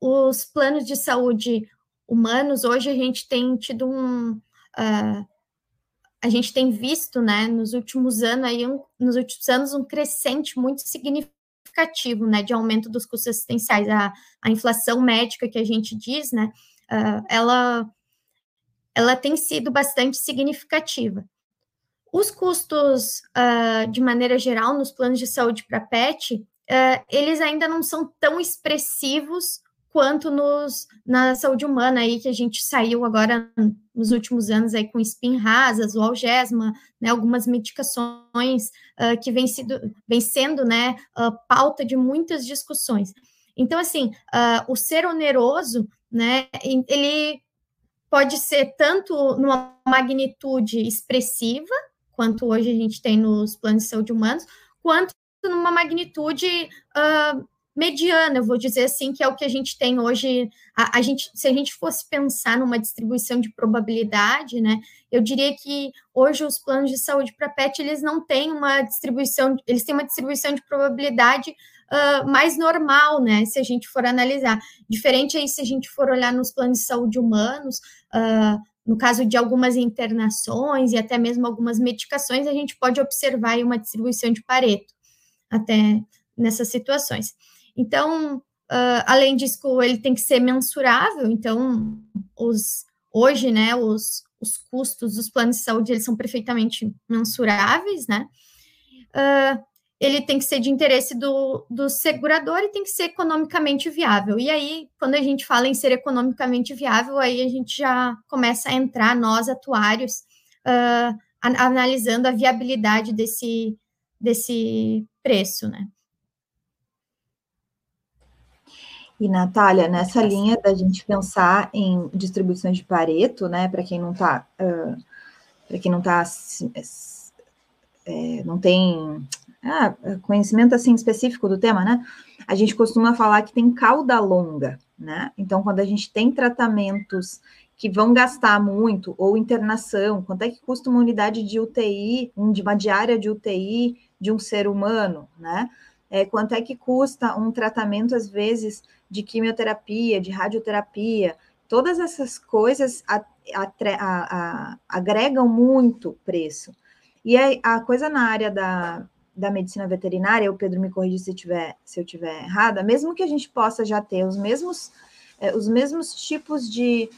os planos de saúde humanos, hoje a gente tem tido um. Uh, a gente tem visto, né, nos últimos anos, aí, um, nos últimos anos, um crescente muito significativo, né, de aumento dos custos assistenciais. A, a inflação médica que a gente diz, né, uh, ela, ela tem sido bastante significativa. Os custos, uh, de maneira geral, nos planos de saúde para PET, uh, eles ainda não são tão expressivos quanto nos, na saúde humana aí que a gente saiu agora nos últimos anos aí com espinrasas, o algesma, né, algumas medicações uh, que vem, sido, vem sendo né, uh, pauta de muitas discussões. Então, assim, uh, o ser oneroso, né, ele pode ser tanto numa magnitude expressiva, quanto hoje a gente tem nos planos de saúde humanos, quanto numa magnitude uh, mediana, eu vou dizer assim, que é o que a gente tem hoje. A, a, gente, se a gente fosse pensar numa distribuição de probabilidade, né, eu diria que hoje os planos de saúde para PET eles não têm uma distribuição, eles têm uma distribuição de probabilidade uh, mais normal, né? Se a gente for analisar. Diferente aí se a gente for olhar nos planos de saúde humanos, uh, no caso de algumas internações e até mesmo algumas medicações, a gente pode observar uma distribuição de Pareto até nessas situações. Então, uh, além disso, ele tem que ser mensurável. Então, os, hoje, né, os, os custos dos planos de saúde eles são perfeitamente mensuráveis, né? Uh, ele tem que ser de interesse do, do segurador e tem que ser economicamente viável. E aí, quando a gente fala em ser economicamente viável, aí a gente já começa a entrar, nós, atuários, uh, analisando a viabilidade desse, desse preço, né? E, Natália, nessa linha da gente pensar em distribuições de Pareto, né, para quem não está, uh, para quem não está, é, não tem ah, conhecimento assim específico do tema, né, a gente costuma falar que tem cauda longa, né, então quando a gente tem tratamentos que vão gastar muito, ou internação, quanto é que custa uma unidade de UTI, de uma diária de UTI de um ser humano, né, é, quanto é que custa um tratamento, às vezes, de quimioterapia, de radioterapia, todas essas coisas a, a, a, agregam muito preço. E a, coisa na área da, da medicina veterinária, o Pedro me corrige se, tiver, se eu estiver errada, mesmo que a gente possa já ter os mesmos, é, os mesmos tipos de,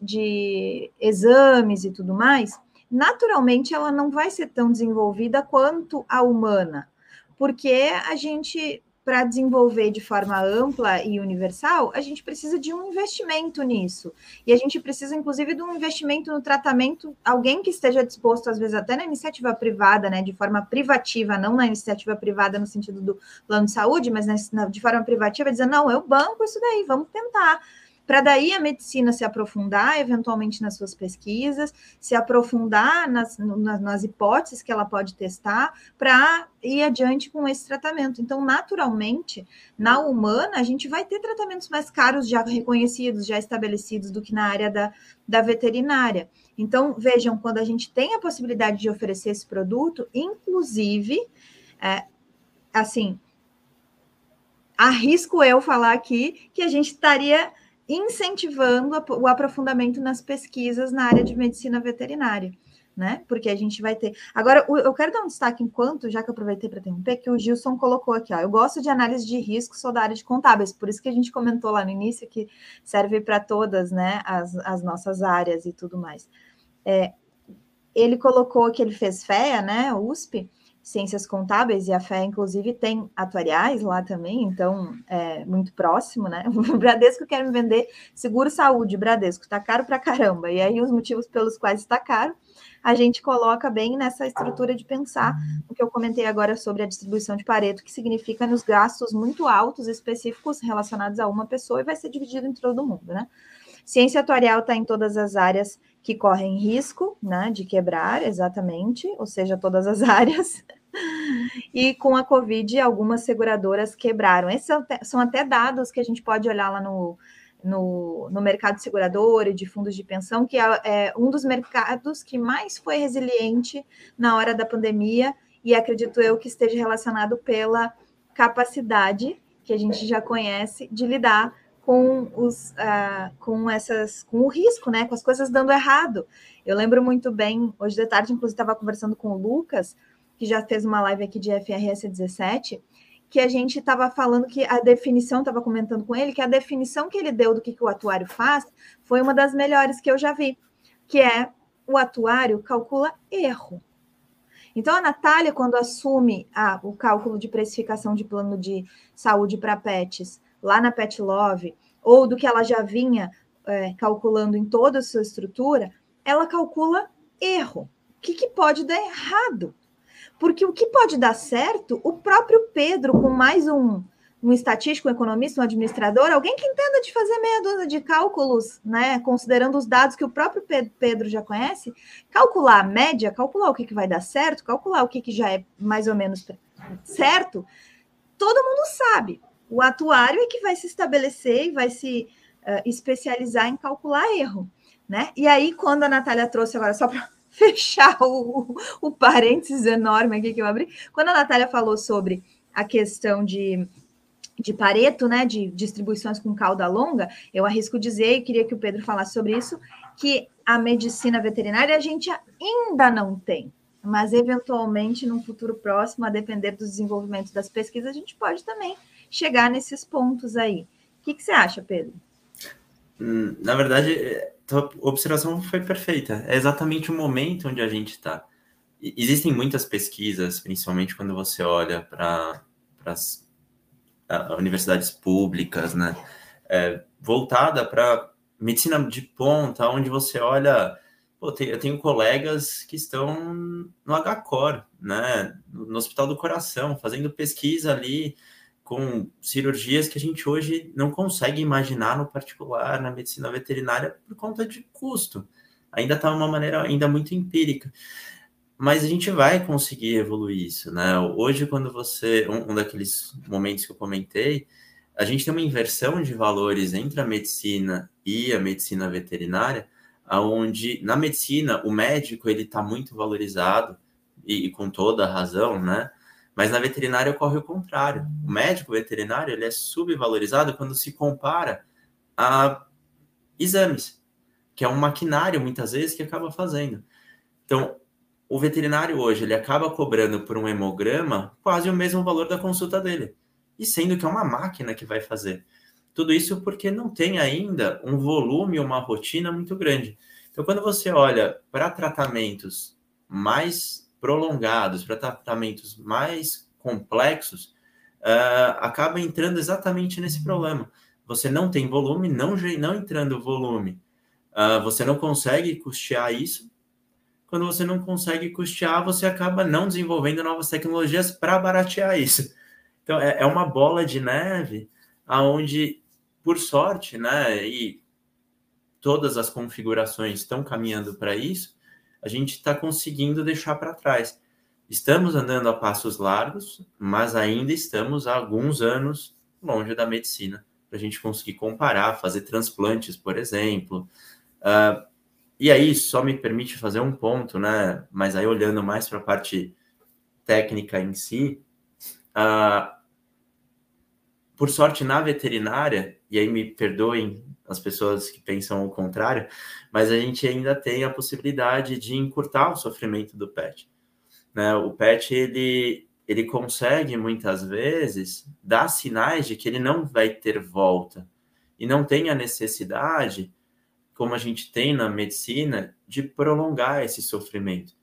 de exames e tudo mais, naturalmente ela não vai ser tão desenvolvida quanto a humana, porque a gente para desenvolver de forma ampla e universal, a gente precisa de um investimento nisso. E a gente precisa, inclusive, de um investimento no tratamento, alguém que esteja disposto, às vezes, até na iniciativa privada, né, de forma privativa, não na iniciativa privada no sentido do plano de saúde, mas na, de forma privativa, dizer, não, eu banco isso daí, vamos tentar para daí a medicina se aprofundar eventualmente nas suas pesquisas, se aprofundar nas, nas, nas hipóteses que ela pode testar para ir adiante com esse tratamento. Então, naturalmente, na humana, a gente vai ter tratamentos mais caros, já reconhecidos, já estabelecidos, do que na área da, da veterinária. Então, vejam, quando a gente tem a possibilidade de oferecer esse produto, inclusive, é, assim, arrisco eu falar aqui que a gente estaria incentivando o aprofundamento nas pesquisas na área de medicina veterinária, né? Porque a gente vai ter. Agora, eu quero dar um destaque enquanto, já que eu aproveitei para interromper, que o Gilson colocou aqui, ó. Eu gosto de análise de risco, sou da área de contábeis, por isso que a gente comentou lá no início que serve para todas, né, as, as nossas áreas e tudo mais. É, ele colocou que ele fez FEA, né, USP, ciências contábeis, e a fé, inclusive, tem atuariais lá também, então é muito próximo, né? O Bradesco quer me vender seguro saúde, Bradesco, tá caro pra caramba. E aí, os motivos pelos quais está caro, a gente coloca bem nessa estrutura de pensar o que eu comentei agora sobre a distribuição de Pareto, que significa nos gastos muito altos específicos relacionados a uma pessoa e vai ser dividido entre todo mundo, né? Ciência atuarial está em todas as áreas que correm risco né, de quebrar, exatamente, ou seja, todas as áreas. E com a Covid, algumas seguradoras quebraram. Esses são até dados que a gente pode olhar lá no, no, no mercado segurador e de fundos de pensão, que é, é um dos mercados que mais foi resiliente na hora da pandemia, e acredito eu que esteja relacionado pela capacidade que a gente já conhece de lidar com os uh, com essas com o risco, né? Com as coisas dando errado. Eu lembro muito bem, hoje de tarde, inclusive, estava conversando com o Lucas, que já fez uma live aqui de FRS 17, que a gente estava falando que a definição, estava comentando com ele, que a definição que ele deu do que, que o atuário faz foi uma das melhores que eu já vi, que é o atuário calcula erro. Então, a Natália, quando assume ah, o cálculo de precificação de plano de saúde para PETs, lá na Pet Love, ou do que ela já vinha é, calculando em toda a sua estrutura, ela calcula erro. O que, que pode dar errado? Porque o que pode dar certo, o próprio Pedro, com mais um, um estatístico, um economista, um administrador, alguém que entenda de fazer meia dúzia de cálculos, né, considerando os dados que o próprio Pedro já conhece, calcular a média, calcular o que, que vai dar certo, calcular o que, que já é mais ou menos certo, todo mundo sabe. O atuário é que vai se estabelecer e vai se uh, especializar em calcular erro, né? E aí, quando a Natália trouxe agora, só para fechar o, o parênteses enorme aqui que eu abri, quando a Natália falou sobre a questão de de Pareto, né, de distribuições com cauda longa, eu arrisco dizer, e queria que o Pedro falasse sobre isso, que a medicina veterinária a gente ainda não tem, mas eventualmente, num futuro próximo, a depender dos desenvolvimentos das pesquisas, a gente pode também chegar nesses pontos aí. O que, que você acha, Pedro? Hum, na verdade, a observação foi perfeita. É exatamente o momento onde a gente está. Existem muitas pesquisas, principalmente quando você olha para as universidades públicas, né? É, voltada para medicina de ponta, onde você olha. Pô, eu tenho colegas que estão no HCOR, né? No Hospital do Coração, fazendo pesquisa ali com cirurgias que a gente hoje não consegue imaginar no particular, na medicina veterinária, por conta de custo. Ainda está uma maneira ainda muito empírica. Mas a gente vai conseguir evoluir isso, né? Hoje, quando você. Um, um daqueles momentos que eu comentei, a gente tem uma inversão de valores entre a medicina e a medicina veterinária, aonde na medicina o médico ele está muito valorizado e, e, com toda a razão, né? Mas na veterinária ocorre o contrário. O médico veterinário ele é subvalorizado quando se compara a exames, que é um maquinário muitas vezes que acaba fazendo. Então, o veterinário hoje ele acaba cobrando por um hemograma quase o mesmo valor da consulta dele, e sendo que é uma máquina que vai fazer. Tudo isso porque não tem ainda um volume, uma rotina muito grande. Então, quando você olha para tratamentos mais prolongados, para tratamentos mais complexos, uh, acaba entrando exatamente nesse problema. Você não tem volume, não, não entrando volume, uh, você não consegue custear isso. Quando você não consegue custear, você acaba não desenvolvendo novas tecnologias para baratear isso. Então, é, é uma bola de neve aonde, por sorte, né, e todas as configurações estão caminhando para isso, a gente está conseguindo deixar para trás. Estamos andando a passos largos, mas ainda estamos há alguns anos longe da medicina, para a gente conseguir comparar, fazer transplantes, por exemplo. Uh, e aí, só me permite fazer um ponto, né? Mas aí, olhando mais para a parte técnica em si, uh, por sorte, na veterinária, e aí me perdoem as pessoas que pensam o contrário, mas a gente ainda tem a possibilidade de encurtar o sofrimento do pet. Né? O pet ele, ele consegue muitas vezes dar sinais de que ele não vai ter volta e não tem a necessidade, como a gente tem na medicina, de prolongar esse sofrimento.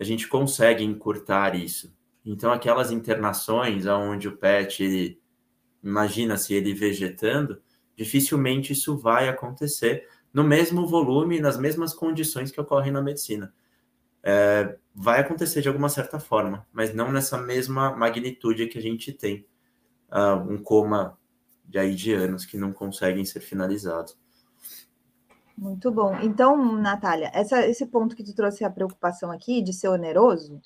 A gente consegue encurtar isso. Então, aquelas internações onde o pet, imagina se ele vegetando, dificilmente isso vai acontecer no mesmo volume, nas mesmas condições que ocorrem na medicina. É, vai acontecer de alguma certa forma, mas não nessa mesma magnitude que a gente tem uh, um coma de aí de anos que não conseguem ser finalizados. Muito bom. Então, Natália, essa, esse ponto que tu trouxe a preocupação aqui de ser oneroso,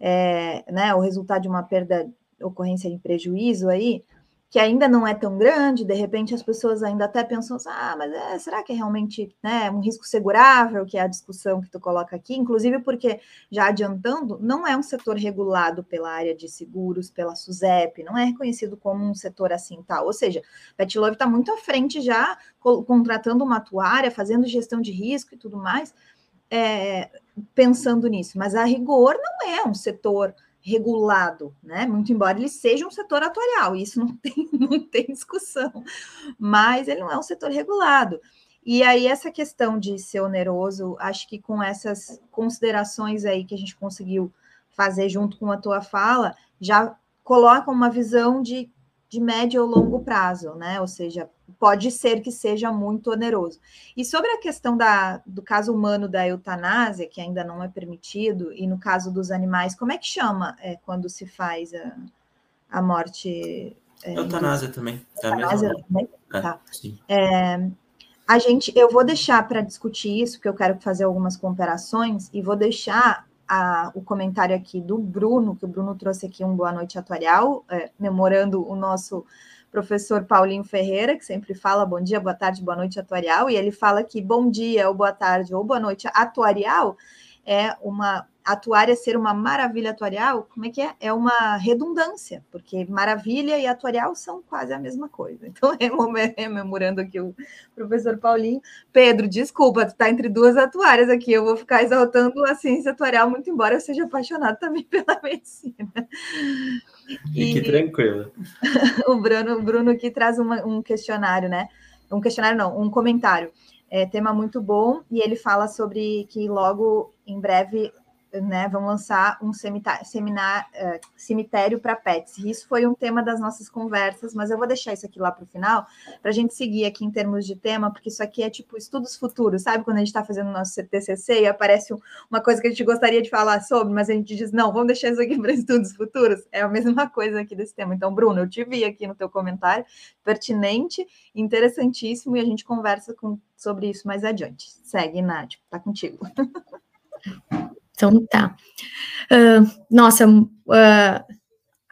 é, né, o resultado de uma perda, ocorrência de prejuízo aí, que ainda não é tão grande, de repente as pessoas ainda até pensam assim, ah, mas é, será que é realmente né, um risco segurável, que é a discussão que tu coloca aqui, inclusive porque, já adiantando, não é um setor regulado pela área de seguros, pela SUSEP, não é reconhecido como um setor assim tal, ou seja, Pet Love está muito à frente já, contratando uma atuária, fazendo gestão de risco e tudo mais, é, pensando nisso, mas a rigor não é um setor regulado, né? Muito embora ele seja um setor atuarial, isso não tem, não tem discussão, mas ele não é um setor regulado. E aí, essa questão de ser oneroso, acho que com essas considerações aí que a gente conseguiu fazer junto com a tua fala, já coloca uma visão de de médio ou longo prazo, né? Ou seja, pode ser que seja muito oneroso. E sobre a questão da, do caso humano da eutanásia, que ainda não é permitido, e no caso dos animais, como é que chama é, quando se faz a, a morte? É, eutanásia também. É eutanásia também? É, tá. É, a gente, eu vou deixar para discutir isso, porque eu quero fazer algumas comparações, e vou deixar a, o comentário aqui do Bruno, que o Bruno trouxe aqui um boa noite atuarial, é, memorando o nosso professor Paulinho Ferreira, que sempre fala bom dia, boa tarde, boa noite atuarial, e ele fala que bom dia, ou boa tarde, ou boa noite atuarial é uma atuária ser uma maravilha atuarial, como é que é? É uma redundância, porque maravilha e atuarial são quase a mesma coisa. Então, rememorando aqui o professor Paulinho. Pedro, desculpa, tu está entre duas atuárias aqui, eu vou ficar exaltando a ciência atuarial, muito embora eu seja apaixonado também pela medicina. Fique e, tranquilo. o Bruno, o Bruno aqui traz uma, um questionário, né? Um questionário não, um comentário. É tema muito bom, e ele fala sobre que logo em breve né, vão lançar um uh, cemitério para pets. Isso foi um tema das nossas conversas, mas eu vou deixar isso aqui lá para o final, para a gente seguir aqui em termos de tema, porque isso aqui é tipo estudos futuros, sabe? Quando a gente está fazendo nosso TCC e aparece uma coisa que a gente gostaria de falar sobre, mas a gente diz, não, vamos deixar isso aqui para estudos futuros. É a mesma coisa aqui desse tema. Então, Bruno, eu te vi aqui no teu comentário, pertinente, interessantíssimo, e a gente conversa com, sobre isso mais adiante. Segue, Nath, tá contigo. Então tá. Uh, nossa, uh,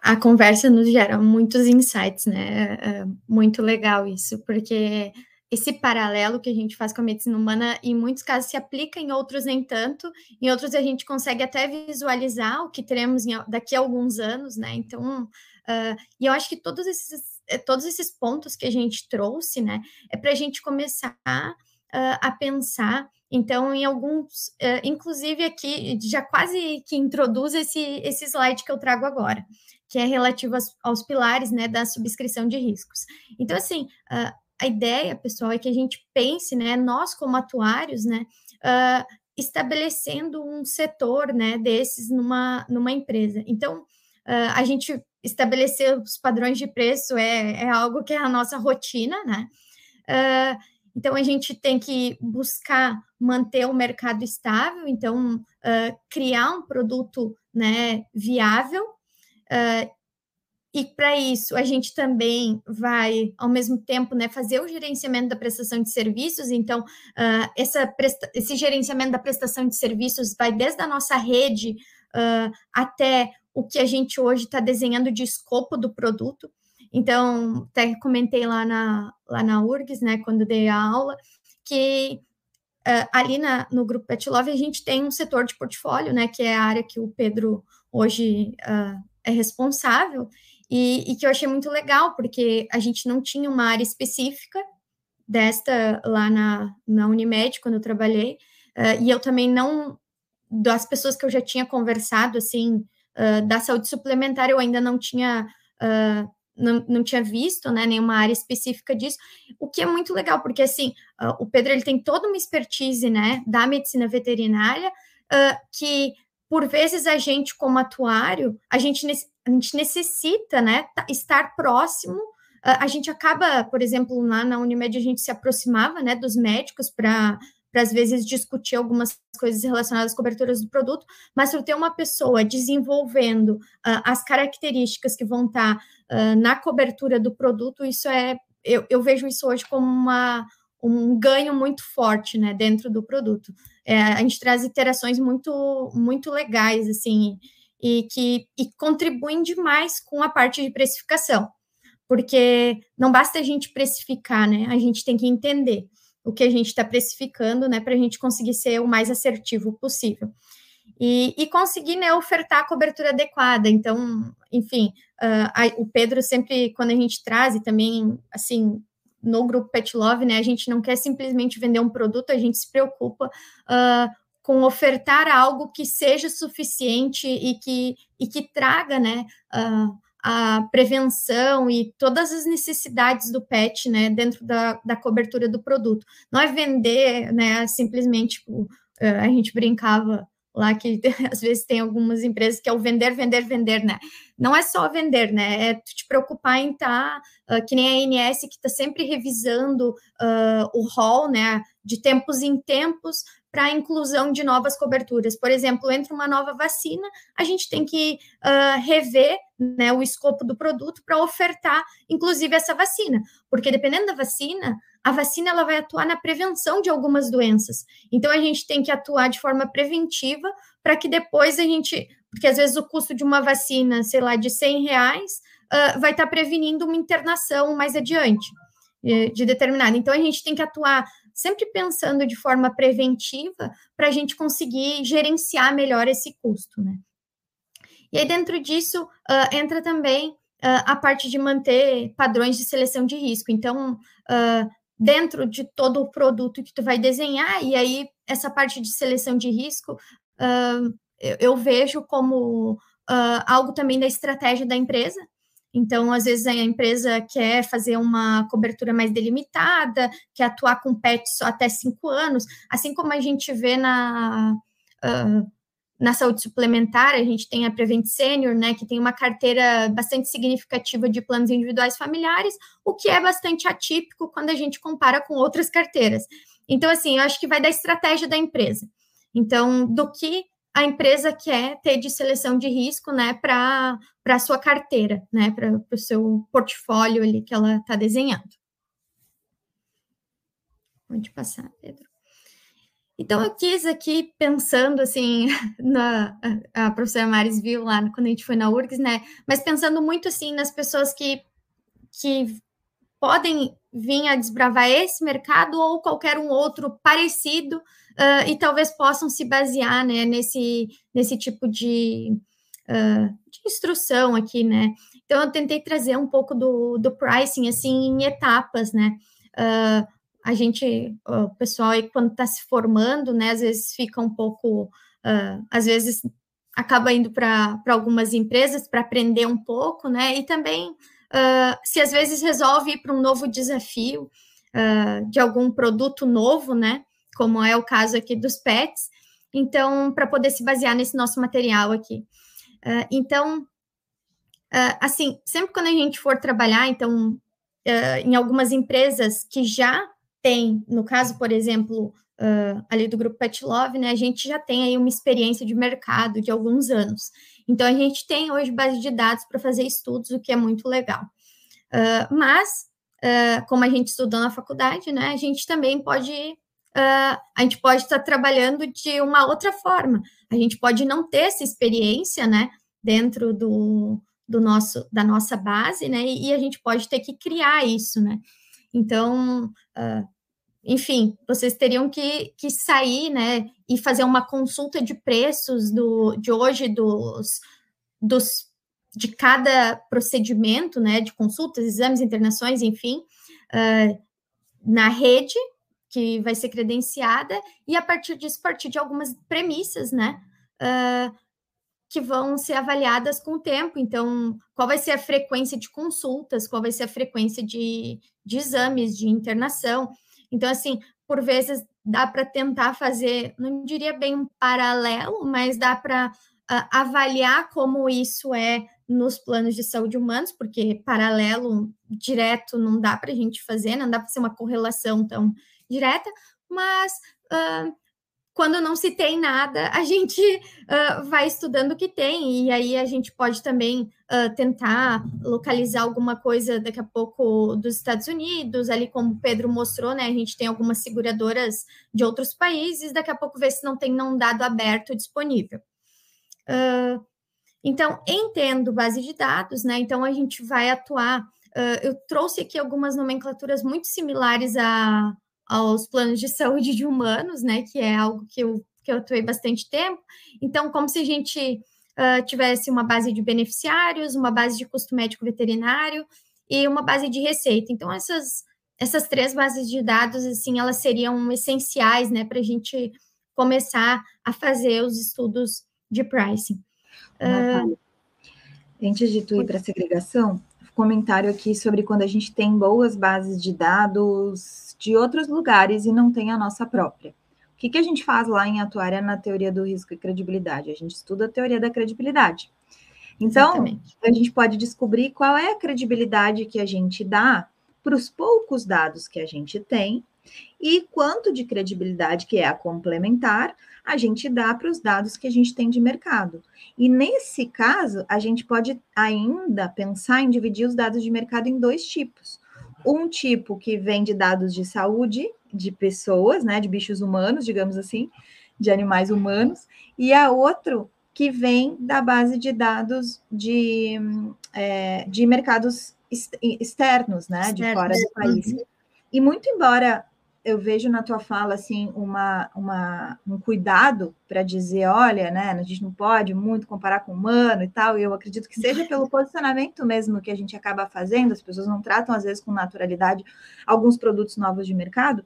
a conversa nos gera muitos insights, né? Uh, muito legal isso, porque esse paralelo que a gente faz com a medicina humana, em muitos casos se aplica, em outros nem tanto, em outros a gente consegue até visualizar o que teremos em, daqui a alguns anos, né? Então, uh, e eu acho que todos esses, eh, todos esses pontos que a gente trouxe, né, é para a gente começar uh, a pensar então, em alguns, uh, inclusive aqui, já quase que introduz esse, esse slide que eu trago agora, que é relativo aos, aos pilares né, da subscrição de riscos. Então, assim, uh, a ideia, pessoal, é que a gente pense, né, nós como atuários, né, uh, estabelecendo um setor, né, desses numa, numa empresa. Então, a gente estabelecer os padrões de preço é, é algo que é a nossa rotina, né? Então, a gente tem que buscar manter o mercado estável, então, uh, criar um produto né, viável. Uh, e para isso, a gente também vai, ao mesmo tempo, né, fazer o gerenciamento da prestação de serviços. Então, uh, essa esse gerenciamento da prestação de serviços vai desde a nossa rede até o que a gente hoje está desenhando de escopo do produto. Então, até comentei lá na, lá na URGS, né, quando dei a aula, que uh, ali na, no grupo Pet Love a gente tem um setor de portfólio, né, que é a área que o Pedro hoje uh, é responsável, e, e, que eu achei muito legal, porque a gente não tinha uma área específica desta lá na, na Unimed, quando eu trabalhei, uh, e eu também não, das pessoas que eu já tinha conversado, assim, da saúde suplementar, eu ainda não tinha não, não tinha visto, né, nenhuma área específica disso, o que é muito legal, porque, assim, uh, o Pedro, ele tem toda uma expertise, né, da medicina veterinária, uh, que, por vezes, a gente, como atuário, a gente, a gente necessita, né, estar próximo, uh, a gente acaba, por exemplo, lá na Unimed, a gente se aproximava, né, dos médicos para para às vezes discutir algumas coisas relacionadas às coberturas do produto, mas para ter uma pessoa desenvolvendo uh, as características que vão estar tá, uh, na cobertura do produto, isso é, eu, eu vejo isso hoje como uma, um ganho muito forte, né, dentro do produto. É, a gente traz interações muito, muito legais, assim, e que e contribuem demais com a parte de precificação, porque não basta a gente precificar, né, a gente tem que entender o que a gente está precificando, né, para a gente conseguir ser o mais assertivo possível. E, e, conseguir né, ofertar a cobertura adequada. Então, enfim, uh, a, o Pedro sempre, quando a gente traz, e também, assim, no grupo Pet Love, né, a gente não quer simplesmente vender um produto, a gente se preocupa uh, com ofertar algo que seja suficiente e que, e que traga, né, uh, a prevenção e todas as necessidades do pet, né, dentro da, da cobertura do produto. Não é vender, né, simplesmente, tipo, a gente brincava lá que às vezes tem algumas empresas que é o vender, vender, vender, né? Não é só vender, né? É te preocupar em estar, tá, uh, que nem a ANS, que está sempre revisando uh, o rol, né? De tempos em tempos, para a inclusão de novas coberturas. Por exemplo, entra uma nova vacina, a gente tem que uh, rever né, o escopo do produto para ofertar, inclusive, essa vacina, porque dependendo da vacina, a vacina ela vai atuar na prevenção de algumas doenças. Então, a gente tem que atuar de forma preventiva para que depois a gente, porque às vezes o custo de uma vacina, sei lá, de 100 reais, uh, vai estar tá prevenindo uma internação mais adiante eh, de determinada. Então, a gente tem que atuar sempre pensando de forma preventiva para a gente conseguir gerenciar melhor esse custo, né? E aí, dentro disso, uh, entra também uh, a parte de manter padrões de seleção de risco. Então, uh, dentro de todo o produto que tu vai desenhar, e aí essa parte de seleção de risco, eu, eu, vejo como algo também da estratégia da empresa, então, às vezes, a empresa quer fazer uma cobertura mais delimitada, quer atuar com pets só até cinco anos, assim como a gente vê na, uh, na saúde suplementar, a gente tem a Prevent Senior, né, que tem uma carteira bastante significativa de planos individuais familiares, o que é bastante atípico quando a gente compara com outras carteiras. Então, assim, eu acho que vai da estratégia da empresa. Então, do que a empresa quer ter de seleção de risco, né, para a sua carteira, né, para o seu portfólio ali que ela está desenhando. Pode passar, Pedro. Então, eu quis aqui, pensando assim, na, a professora Maris viu lá quando a gente foi na URGS, né, mas pensando muito assim nas pessoas que, que podem vir a desbravar esse mercado ou qualquer um outro parecido uh, e talvez possam se basear né, nesse, nesse tipo de, uh, de instrução aqui, né? Então eu tentei trazer um pouco do, do pricing assim em etapas, né? Uh, a gente, o pessoal aí quando está se formando, né, às vezes fica um pouco, às vezes acaba indo para algumas empresas para aprender um pouco, né? E também uh, se às vezes resolve ir para um novo desafio uh, de algum produto novo, né? Como é o caso aqui dos pets. Então, para poder se basear nesse nosso material aqui. Uh, então, assim, sempre quando a gente for trabalhar, então, em algumas empresas que já tem, no caso, por exemplo, uh, ali do grupo Pet Love, né, a gente já tem aí uma experiência de mercado de alguns anos. Então, a gente tem hoje base de dados para fazer estudos, o que é muito legal. Uh, mas, uh, como a gente estudou na faculdade, né, a gente também pode, a gente pode estar trabalhando de uma outra forma. A gente pode não ter essa experiência, né, dentro do, do nosso, da nossa base, né, e, e a gente pode ter que criar isso, né. Então, uh, enfim, vocês teriam que, que sair, né, e fazer uma consulta de preços do, de hoje dos, dos de cada procedimento, né, de consultas, exames, internações, enfim, uh, na rede que vai ser credenciada e a partir disso partir de algumas premissas, né, uh, que vão ser avaliadas com o tempo. Então, qual vai ser a frequência de consultas, qual vai ser a frequência de, de exames, de internação. Então, assim, por vezes dá para tentar fazer, não diria bem um paralelo, mas dá para uh, avaliar como isso é nos planos de saúde humanos, porque paralelo direto não dá para a gente fazer, não dá para ser uma correlação tão direta, mas uh, quando não se tem nada, a gente uh, vai estudando o que tem, e aí a gente pode também uh, tentar localizar alguma coisa daqui a pouco dos Estados Unidos, ali como o Pedro mostrou, né? A gente tem algumas seguradoras de outros países, daqui a pouco ver se não tem não dado aberto disponível. Uh, então, entendo base de dados, né? Então a gente vai atuar. eu trouxe aqui algumas nomenclaturas muito similares a aos planos de saúde de humanos, né, que é algo que eu, que eu atuei bastante tempo. Então, como se a gente uh, tivesse uma base de beneficiários, uma base de custo médico veterinário e uma base de receita. Então, essas, essas três bases de dados, assim, elas seriam essenciais, né, para a gente começar a fazer os estudos de pricing. Uh, Antes de tu ir para a segregação, comentário aqui sobre quando a gente tem boas bases de dados de outros lugares e não tem a nossa própria. O que, que a gente faz lá em Atuária na teoria do risco e credibilidade? A gente estuda a teoria da credibilidade. Então, Exatamente. a gente pode descobrir qual é a credibilidade que a gente dá para os poucos dados que a gente tem e quanto de credibilidade, que é a complementar, a gente dá para os dados que a gente tem de mercado. E nesse caso, a gente pode ainda pensar em dividir os dados de mercado em dois tipos. Um tipo que vem de dados de saúde de pessoas, né, de bichos humanos, digamos assim, de animais humanos, e a outro que vem da base de dados de, é, de mercados externos, né, de fora do país. Uhum. E muito embora eu vejo na tua fala assim uma, uma um cuidado para dizer, olha, né, a gente não pode muito comparar com humano e tal. E eu acredito que seja pelo posicionamento mesmo que a gente acaba fazendo. As pessoas não tratam às vezes com naturalidade alguns produtos novos de mercado.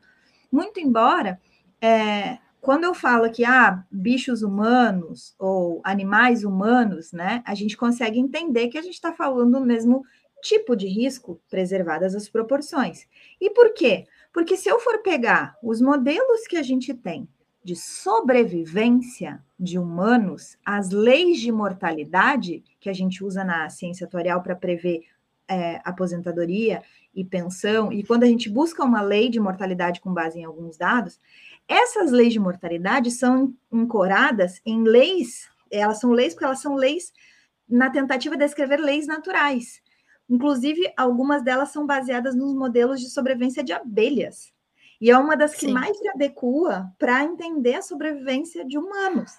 Muito embora é, quando eu falo que ah, bichos humanos ou animais humanos, né, a gente consegue entender que a gente está falando do mesmo tipo de risco, preservadas as proporções. E por quê? Porque se eu for pegar os modelos que a gente tem de sobrevivência de humanos, as leis de mortalidade que a gente usa na ciência atuarial para prever é, aposentadoria e pensão, e quando a gente busca uma lei de mortalidade com base em alguns dados, essas leis de mortalidade são ancoradas em leis, elas são leis porque elas são leis na tentativa de escrever leis naturais. Inclusive, algumas delas são baseadas nos modelos de sobrevivência de abelhas. E é uma das que Sim. mais se adequa para entender a sobrevivência de humanos.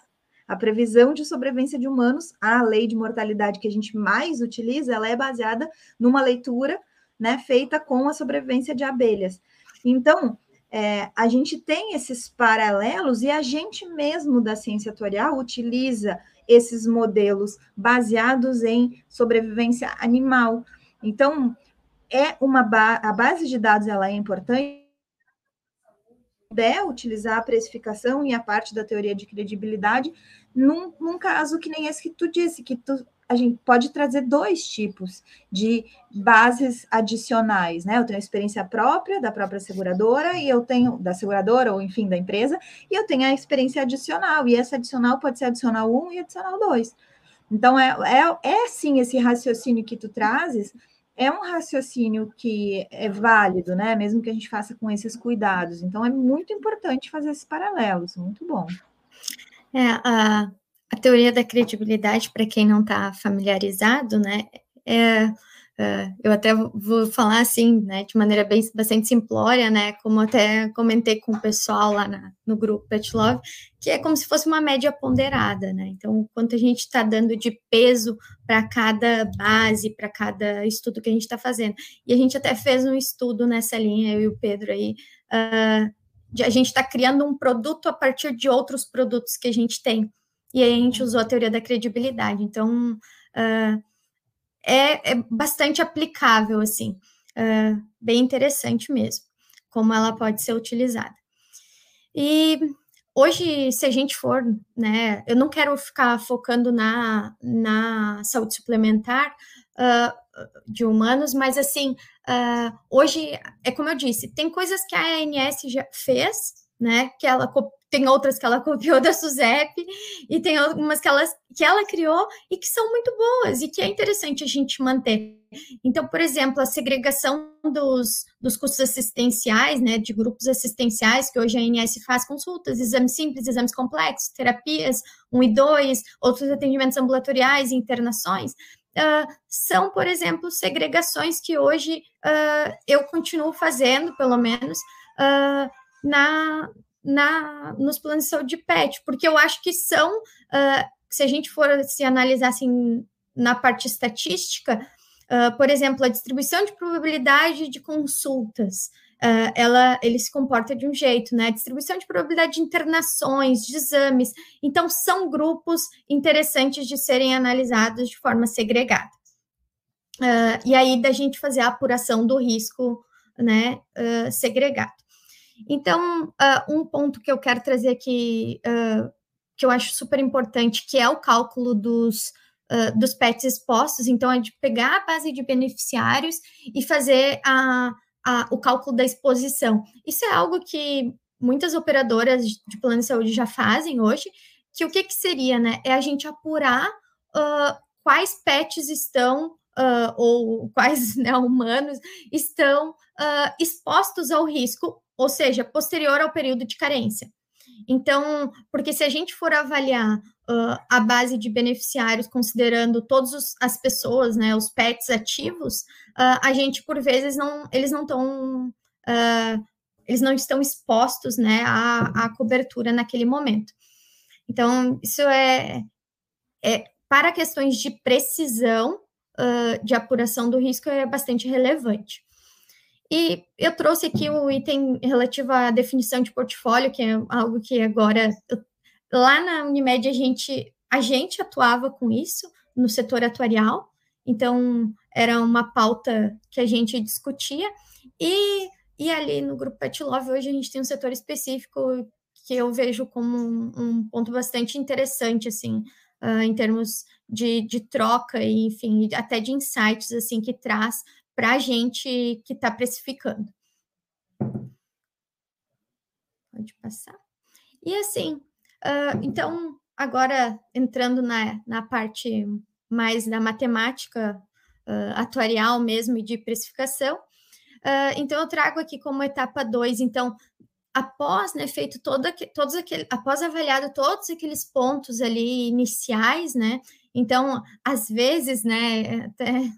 A previsão de sobrevivência de humanos, a lei de mortalidade que a gente mais utiliza, ela é baseada numa leitura né, feita com a sobrevivência de abelhas. Então, é, a gente tem esses paralelos e a gente mesmo da ciência atuarial utiliza esses modelos baseados em sobrevivência animal. Então, é uma ba a base de dados ela é importante puder utilizar a precificação e a parte da teoria de credibilidade num, num caso que nem esse que tu disse, que tu a gente pode trazer dois tipos de bases adicionais, né? Eu tenho a experiência própria da própria seguradora e eu tenho da seguradora ou enfim da empresa e eu tenho a experiência adicional e essa adicional pode ser adicional 1 e adicional 2. Então é, é, é sim esse raciocínio que tu trazes é um raciocínio que é válido, né? Mesmo que a gente faça com esses cuidados. Então é muito importante fazer esses paralelos, muito bom. É, a, a teoria da credibilidade, para quem não está familiarizado, né, é, é, eu até vou falar assim, né, de maneira bem, bastante simplória, né, como até comentei com o pessoal lá na, no grupo Pet Love, que é como se fosse uma média ponderada, né, então quanto a gente está dando de peso para cada base, para cada estudo que a gente está fazendo, e a gente até fez um estudo nessa linha, eu e o Pedro aí, uh, de a gente está criando um produto a partir de outros produtos que a gente tem, e aí a gente usou a teoria da credibilidade. Então, uh, é, é, bastante aplicável, assim, uh, bem interessante mesmo, como ela pode ser utilizada. E hoje, se a gente for, né, eu não quero ficar focando na, na saúde suplementar uh, de humanos, mas assim, hoje, é como eu disse, tem coisas que a ANS já fez, né, que ela tem outras que ela copiou da Suzep, e tem algumas que ela, que ela criou e que são muito boas, e que é interessante a gente manter. Então, por exemplo, a segregação dos, dos custos assistenciais, né, de grupos assistenciais, que hoje a ANS faz consultas, exames simples, exames complexos, terapias, 1 e 2, outros atendimentos ambulatoriais, internações, uh, são, por exemplo, segregações que hoje uh, eu continuo fazendo, pelo menos, uh, na, na, nos planos de saúde de PET, porque eu acho que são, uh, se a gente for se analisar assim na parte estatística, uh, por exemplo, a distribuição de probabilidade de consultas, uh, ela, ele se comporta de um jeito, né? A distribuição de probabilidade de internações, de exames, então são grupos interessantes de serem analisados de forma segregada. e aí da gente fazer a apuração do risco, né, segregado. Então, uh, um ponto que eu quero trazer aqui, uh, que eu acho super importante, que é o cálculo dos, uh, dos PETs expostos, então é de pegar a base de beneficiários e fazer a, a, o cálculo da exposição. Isso é algo que muitas operadoras de plano de saúde já fazem hoje, que o que, que seria, né? É a gente apurar quais PETs estão Uh, ou quais né, humanos estão uh, expostos ao risco ou seja, posterior ao período de carência. Então, porque se a gente for avaliar uh, a base de beneficiários, considerando todas as pessoas, né, os pets ativos, uh, a gente, por vezes, não, eles não estão, uh, eles não estão expostos, né, à, à, cobertura naquele momento. Então, isso é, é para questões de precisão de apuração do risco, é bastante relevante. E eu trouxe aqui o item relativo à definição de portfólio, que é algo que agora lá na Unimed a gente a gente atuava com isso no setor atuarial, então era uma pauta que a gente discutia. E, e ali no grupo Pet Love hoje a gente tem um setor específico que eu vejo como um, um ponto bastante interessante assim uh, em termos de, de troca e enfim até de insights assim que traz para a gente que está precificando. Pode passar. E assim, uh, então, agora entrando na, na parte mais da matemática uh, atuarial mesmo e de precificação, uh, então eu trago aqui como etapa 2, então, após né, feito todo, todos aquele, após avaliado todos aqueles pontos ali iniciais, né? Então, às vezes, né, até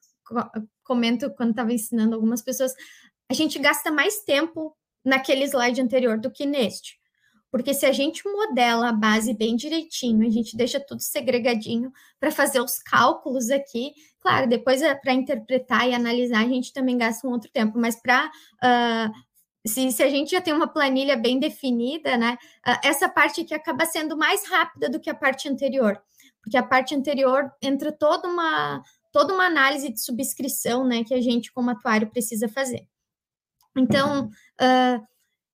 comento quando estava ensinando algumas pessoas, a gente gasta mais tempo naquele slide anterior do que neste. Porque se a gente modela a base bem direitinho, a gente deixa tudo segregadinho para fazer os cálculos aqui, claro, depois é para interpretar e analisar, a gente também gasta um outro tempo, mas para uh, se, se, a gente já tem uma planilha bem definida, né? Uh, essa parte aqui acaba sendo mais rápida do que a parte anterior, porque a parte anterior entra toda uma toda uma análise de subscrição, né, que a gente como atuário precisa fazer. Então, uh,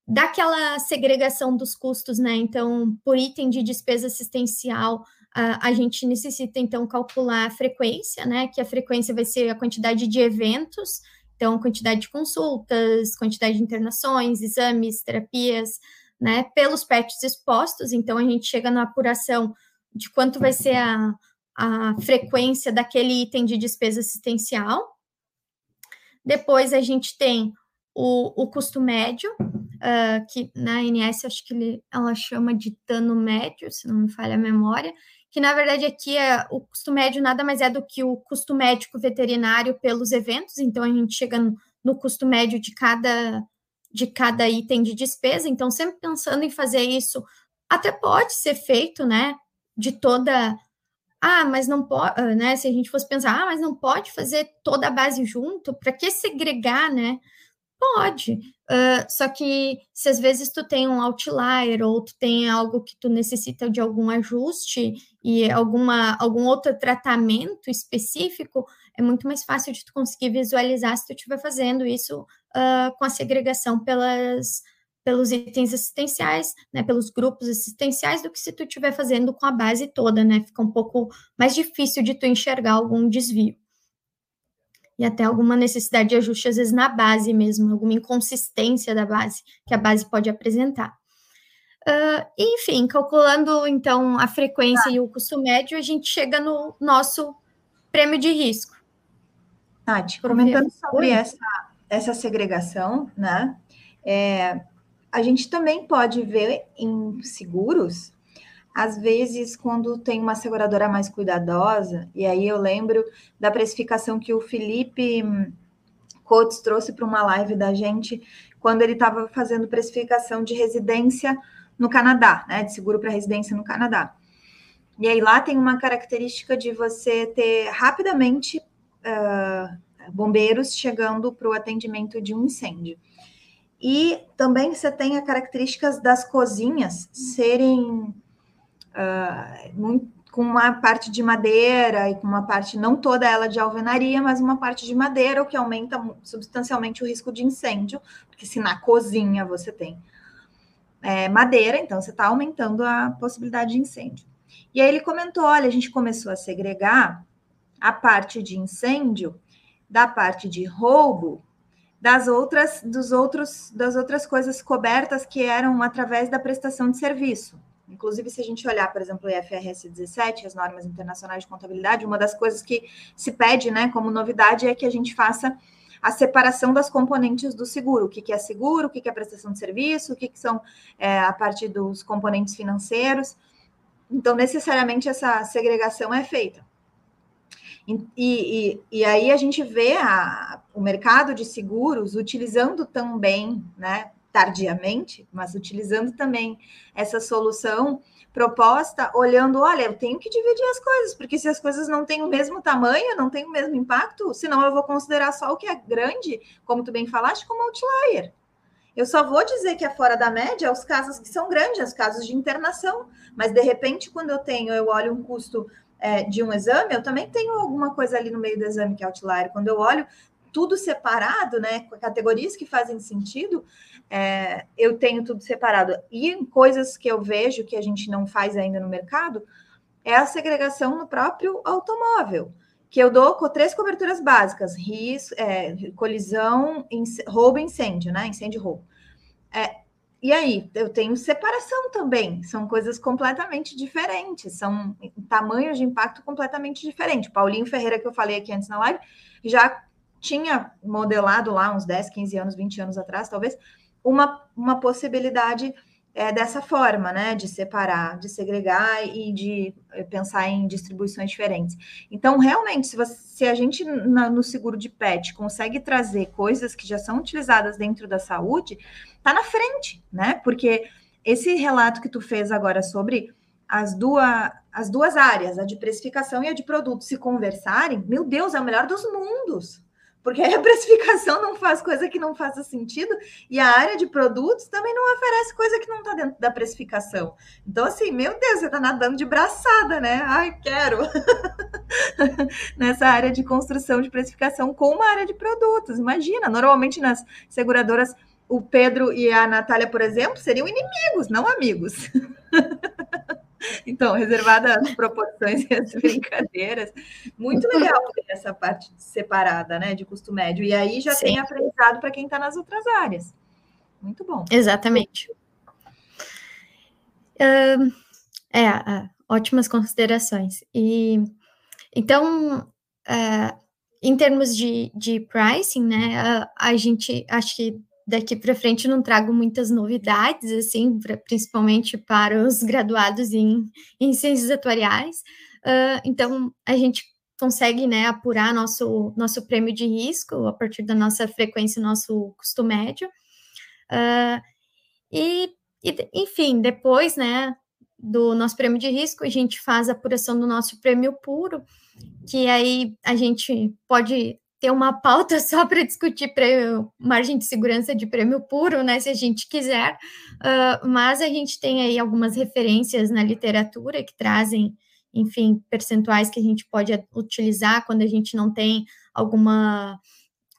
daquela segregação dos custos, né? Então, por item de despesa assistencial, a, a gente necessita então calcular a frequência, né? Que a frequência vai ser a quantidade de eventos, então quantidade de consultas, quantidade de internações, exames, terapias, né? Pelos PETs expostos, então a gente chega na apuração de quanto vai ser a, a frequência daquele item de despesa assistencial. Depois a gente tem o, o custo médio, uh, que na ANS acho que ele, ela chama de dano médio, se não me falha a memória, que na verdade aqui é o custo médio nada mais é do que o custo médico veterinário pelos eventos, então a gente chega no, no custo médio de cada de cada item de despesa, então sempre pensando em fazer isso, até pode ser feito, né, de toda ah, mas não pode, né? Se a gente fosse pensar, ah, mas não pode fazer toda a base junto, para que segregar, né? Pode, uh, só que se às vezes tu tem um outlier ou tu tem algo que tu necessita de algum ajuste e alguma, algum outro tratamento específico, é muito mais fácil de tu conseguir visualizar se tu estiver fazendo isso uh, com a segregação pelas, pelos itens assistenciais, né, pelos grupos assistenciais, do que se tu estiver fazendo com a base toda, né? Fica um pouco mais difícil de tu enxergar algum desvio e até alguma necessidade de ajuste, às vezes, na base mesmo, alguma inconsistência da base que a base pode apresentar. Uh, enfim, calculando então a frequência e o custo médio, a gente chega no nosso prêmio de risco. Tati, comentando sobre essa, essa segregação, né? É, a gente também pode ver em seguros às vezes, quando tem uma seguradora mais cuidadosa, e aí eu lembro da precificação que o Felipe Coates trouxe para uma live da gente, quando ele estava fazendo precificação de residência no Canadá, né? De seguro para residência no Canadá. E aí lá tem uma característica de você ter rapidamente uh, bombeiros chegando para o atendimento de um incêndio. E também você tem as características das cozinhas serem uh, muito, com uma parte de madeira e com uma parte, não toda ela de alvenaria, mas uma parte de madeira, o que aumenta substancialmente o risco de incêndio, porque se na cozinha você tem é, madeira, então você está aumentando a possibilidade de incêndio. E aí ele comentou: olha, a gente começou a segregar a parte de incêndio da parte de roubo das outras dos outros das outras coisas cobertas que eram através da prestação de serviço. Inclusive, se a gente olhar, por exemplo, o IFRS 17, as normas internacionais de contabilidade, uma das coisas que se pede, né, como novidade, é que a gente faça a separação das componentes do seguro. O que, que é seguro, o que, que é prestação de serviço, o que, que são é, a parte dos componentes financeiros. Então, necessariamente, essa segregação é feita. E, e, e aí a gente vê a, o mercado de seguros utilizando também, né, tardiamente, mas utilizando também essa solução proposta, olhando, olha, eu tenho que dividir as coisas, porque se as coisas não têm o mesmo tamanho, não têm o mesmo impacto, senão eu vou considerar só o que é grande, como tu bem falaste, como outlier. Eu só vou dizer que é fora da média os casos que são grandes, os casos de internação, mas de repente, quando eu tenho, eu olho um custo é, de um exame, eu também tenho alguma coisa ali no meio do exame que é outlier. Quando eu olho tudo separado, né, categorias que fazem sentido, é, eu tenho tudo separado. E coisas que eu vejo que a gente não faz ainda no mercado é a segregação no próprio automóvel, que eu dou com três coberturas básicas: risco, é, colisão, roubo e incêndio, né? Incêndio roubo. É, e aí, eu tenho separação também, são coisas completamente diferentes, são tamanhos de impacto completamente diferentes. Paulinho Ferreira, que eu falei aqui antes na live, já tinha modelado lá uns 10, 15 anos, 20 anos atrás, talvez, uma, uma possibilidade é, dessa forma, né? De separar, de segregar e de é, pensar em distribuições diferentes. Então, realmente, se, você, se a gente na, no seguro de pet consegue trazer coisas que já são utilizadas dentro da saúde, tá na frente, né? Porque esse relato que tu fez agora sobre as duas, as duas áreas, a de precificação e a de produto, se conversarem, meu Deus, é o melhor dos mundos. Porque a precificação não faz coisa que não faça sentido e a área de produtos também não oferece coisa que não está dentro da precificação. Então, assim, meu Deus, você está nadando de braçada, né? Ai, quero! Nessa área de construção de precificação com uma área de produtos. Imagina, normalmente nas seguradoras o Pedro e a Natália, por exemplo, seriam inimigos, não amigos. Então, reservada as proporções e as brincadeiras. Muito legal essa parte separada, né, de custo médio. E aí já Sim. tem aprendizado para quem está nas outras áreas. Muito bom. Exatamente. Uh, é, uh, ótimas considerações. E então, uh, em termos de, de pricing, né, a gente acho que daqui para frente não trago muitas novidades, assim, pra, principalmente para os graduados em, em ciências atuariais. Uh, então, a gente consegue né, apurar nosso, nosso prêmio de risco a partir da nossa frequência, nosso custo médio. Uh, e, e, enfim, depois né, do nosso prêmio de risco, a gente faz a apuração do nosso prêmio puro, que aí a gente pode ter uma pauta só para discutir prêmio, margem de segurança de prêmio puro, né, se a gente quiser, uh, mas a gente tem aí algumas referências na literatura que trazem, enfim, percentuais que a gente pode utilizar quando a gente não tem alguma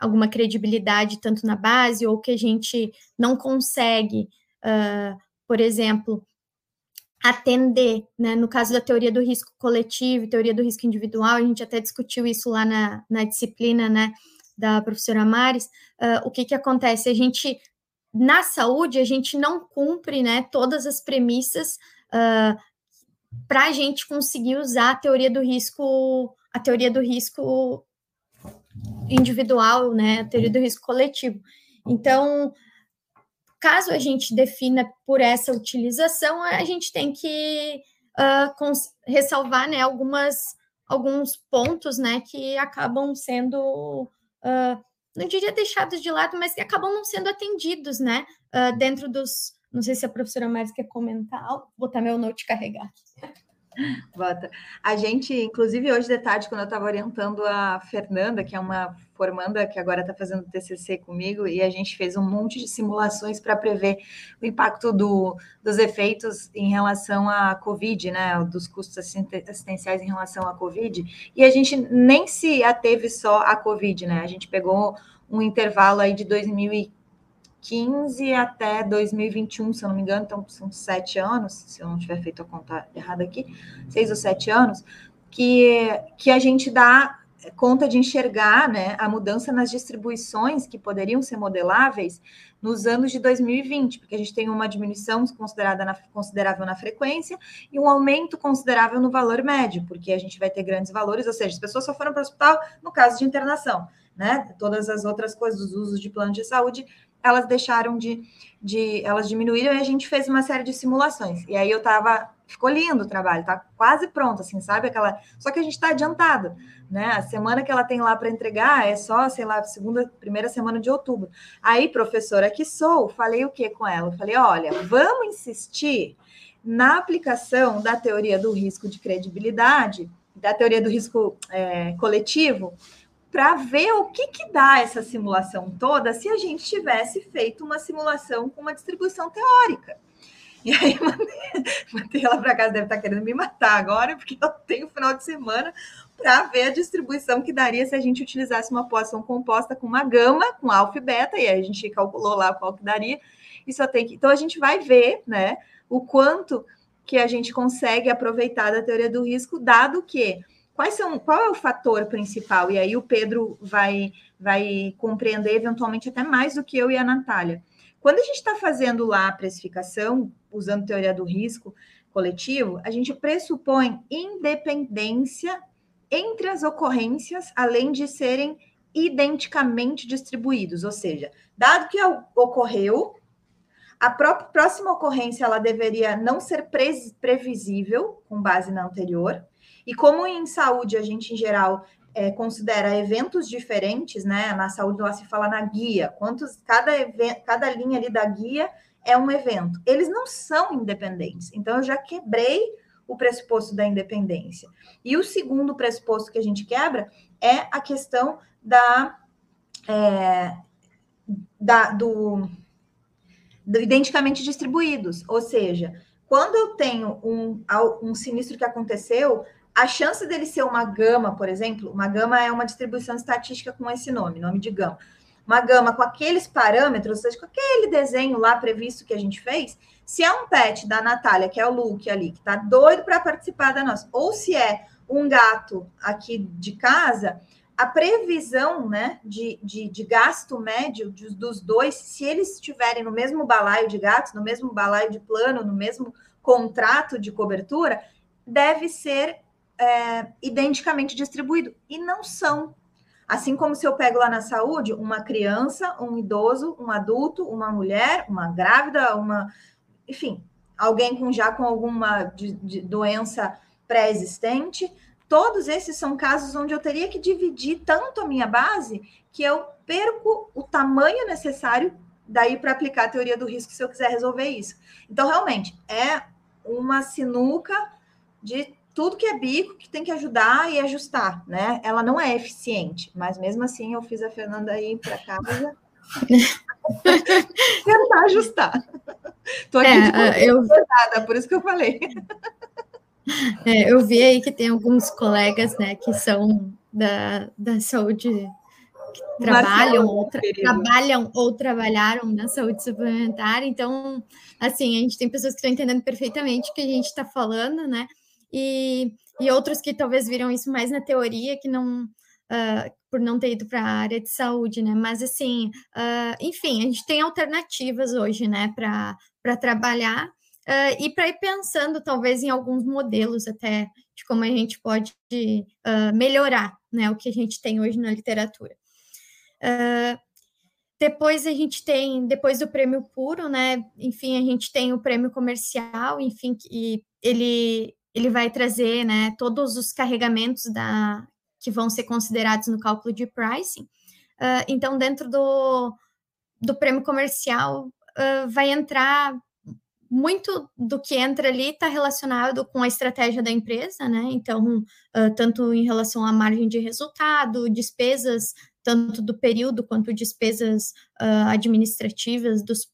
alguma credibilidade tanto na base ou que a gente não consegue, uh, por exemplo, atender, né? No caso da teoria do risco coletivo, teoria do risco individual, a gente até discutiu isso lá na, na disciplina, né, da professora Mares. Uh, o que que acontece? A gente, na saúde, a gente não cumpre, né, todas as premissas uh, para a gente conseguir usar a teoria do risco, a teoria do risco individual, né, a teoria do risco coletivo. Então, Caso a gente defina por essa utilização, a gente tem que uh, ressalvar né, algumas, alguns pontos né, que acabam sendo, uh, não diria deixados de lado, mas que acabam não sendo atendidos né, uh, dentro dos. Não sei se a professora mais quer comentar, vou botar meu note carregar. Bota. A gente, inclusive hoje de tarde, quando eu estava orientando a Fernanda, que é uma formanda que agora está fazendo TCC comigo, e a gente fez um monte de simulações para prever o impacto do, dos efeitos em relação à Covid, né, dos custos assistenciais em relação à Covid, e a gente nem se ateve só à Covid, né, a gente pegou um intervalo aí de 2015 2015 até 2021, se eu não me engano, então são sete anos, se eu não tiver feito a conta errada aqui, seis ou sete anos, que, que a gente dá conta de enxergar né, a mudança nas distribuições que poderiam ser modeláveis nos anos de 2020, porque a gente tem uma diminuição considerada na, considerável na frequência e um aumento considerável no valor médio, porque a gente vai ter grandes valores, ou seja, as pessoas só foram para o hospital no caso de internação, né? Todas as outras coisas, os usos de plano de saúde elas deixaram de, de, elas diminuíram e a gente fez uma série de simulações. E aí eu tava, ficou lindo o trabalho, tá quase pronto, assim, sabe? Aquela, só que a gente está adiantado, né? A semana que ela tem lá para entregar é só, sei lá, segunda, primeira semana de outubro. Aí, professora que sou, falei o que com ela? Falei, olha, vamos insistir na aplicação da teoria do risco de credibilidade, da teoria do risco é, coletivo, para ver o que, que dá essa simulação toda se a gente tivesse feito uma simulação com uma distribuição teórica. E aí mandei, ela para casa, deve estar querendo me matar agora, porque eu tenho final de semana para ver a distribuição que daria se a gente utilizasse uma poção composta com uma gama, com alfa e beta, e aí a gente calculou lá qual que daria. E só tem que. Então a gente vai ver né, o quanto que a gente consegue aproveitar da teoria do risco, dado que Quais são, qual é o fator principal? E aí o Pedro vai, vai compreender eventualmente até mais do que eu e a Natália. Quando a gente está fazendo lá a precificação, usando teoria do risco coletivo, a gente pressupõe independência entre as ocorrências, além de serem identicamente distribuídos, ou seja, dado que ocorreu, a próxima ocorrência ela deveria não ser previsível com base na anterior, e como em saúde a gente, em geral, é, considera eventos diferentes, né? Na saúde lá se fala na guia, quantos cada, evento, cada linha ali da guia é um evento. Eles não são independentes. Então, eu já quebrei o pressuposto da independência. E o segundo pressuposto que a gente quebra é a questão da, é, da do, do identicamente distribuídos. Ou seja, quando eu tenho um, um sinistro que aconteceu, a chance dele ser uma gama, por exemplo, uma gama é uma distribuição estatística com esse nome, nome de gama. Uma gama com aqueles parâmetros, ou seja, com aquele desenho lá previsto que a gente fez, se é um pet da Natália, que é o Luke ali, que tá doido para participar da nossa, ou se é um gato aqui de casa, a previsão né, de, de, de gasto médio de, dos dois, se eles estiverem no mesmo balaio de gatos, no mesmo balaio de plano, no mesmo contrato de cobertura, deve ser é, identicamente distribuído. E não são. Assim como se eu pego lá na saúde uma criança, um idoso, um adulto, uma mulher, uma grávida, uma. Enfim, alguém com já com alguma de, de doença pré-existente Todos esses são casos onde eu teria que dividir tanto a minha base que eu perco o tamanho necessário daí para aplicar a teoria do risco se eu quiser resolver isso. Então, realmente, é uma sinuca de tudo que é bico que tem que ajudar e ajustar, né? Ela não é eficiente, mas mesmo assim eu fiz a Fernanda ir para casa tentar ajustar. Tô aqui é, de eu... por isso que eu falei. É, eu vi aí que tem alguns colegas, né, que são da, da saúde, que trabalham ou, tra trabalham ou trabalharam na saúde suplementar, então, assim, a gente tem pessoas que estão entendendo perfeitamente o que a gente está falando, né, e, e outros que talvez viram isso mais na teoria, que não, uh, por não ter ido para a área de saúde, né, mas, assim, uh, enfim, a gente tem alternativas hoje, né, para trabalhar, Uh, e para ir pensando, talvez, em alguns modelos até de como a gente pode melhorar né, o que a gente tem hoje na literatura. Depois a gente tem, depois do prêmio puro, né? Enfim, a gente tem o prêmio comercial, enfim, e ele, ele vai trazer né, todos os carregamentos da, que vão ser considerados no cálculo de pricing. então, dentro do, do prêmio comercial, vai entrar muito do que entra ali está relacionado com a estratégia da empresa, né? Então, uh, tanto em relação à margem de resultado, despesas, tanto do período quanto despesas uh, administrativas. Dos...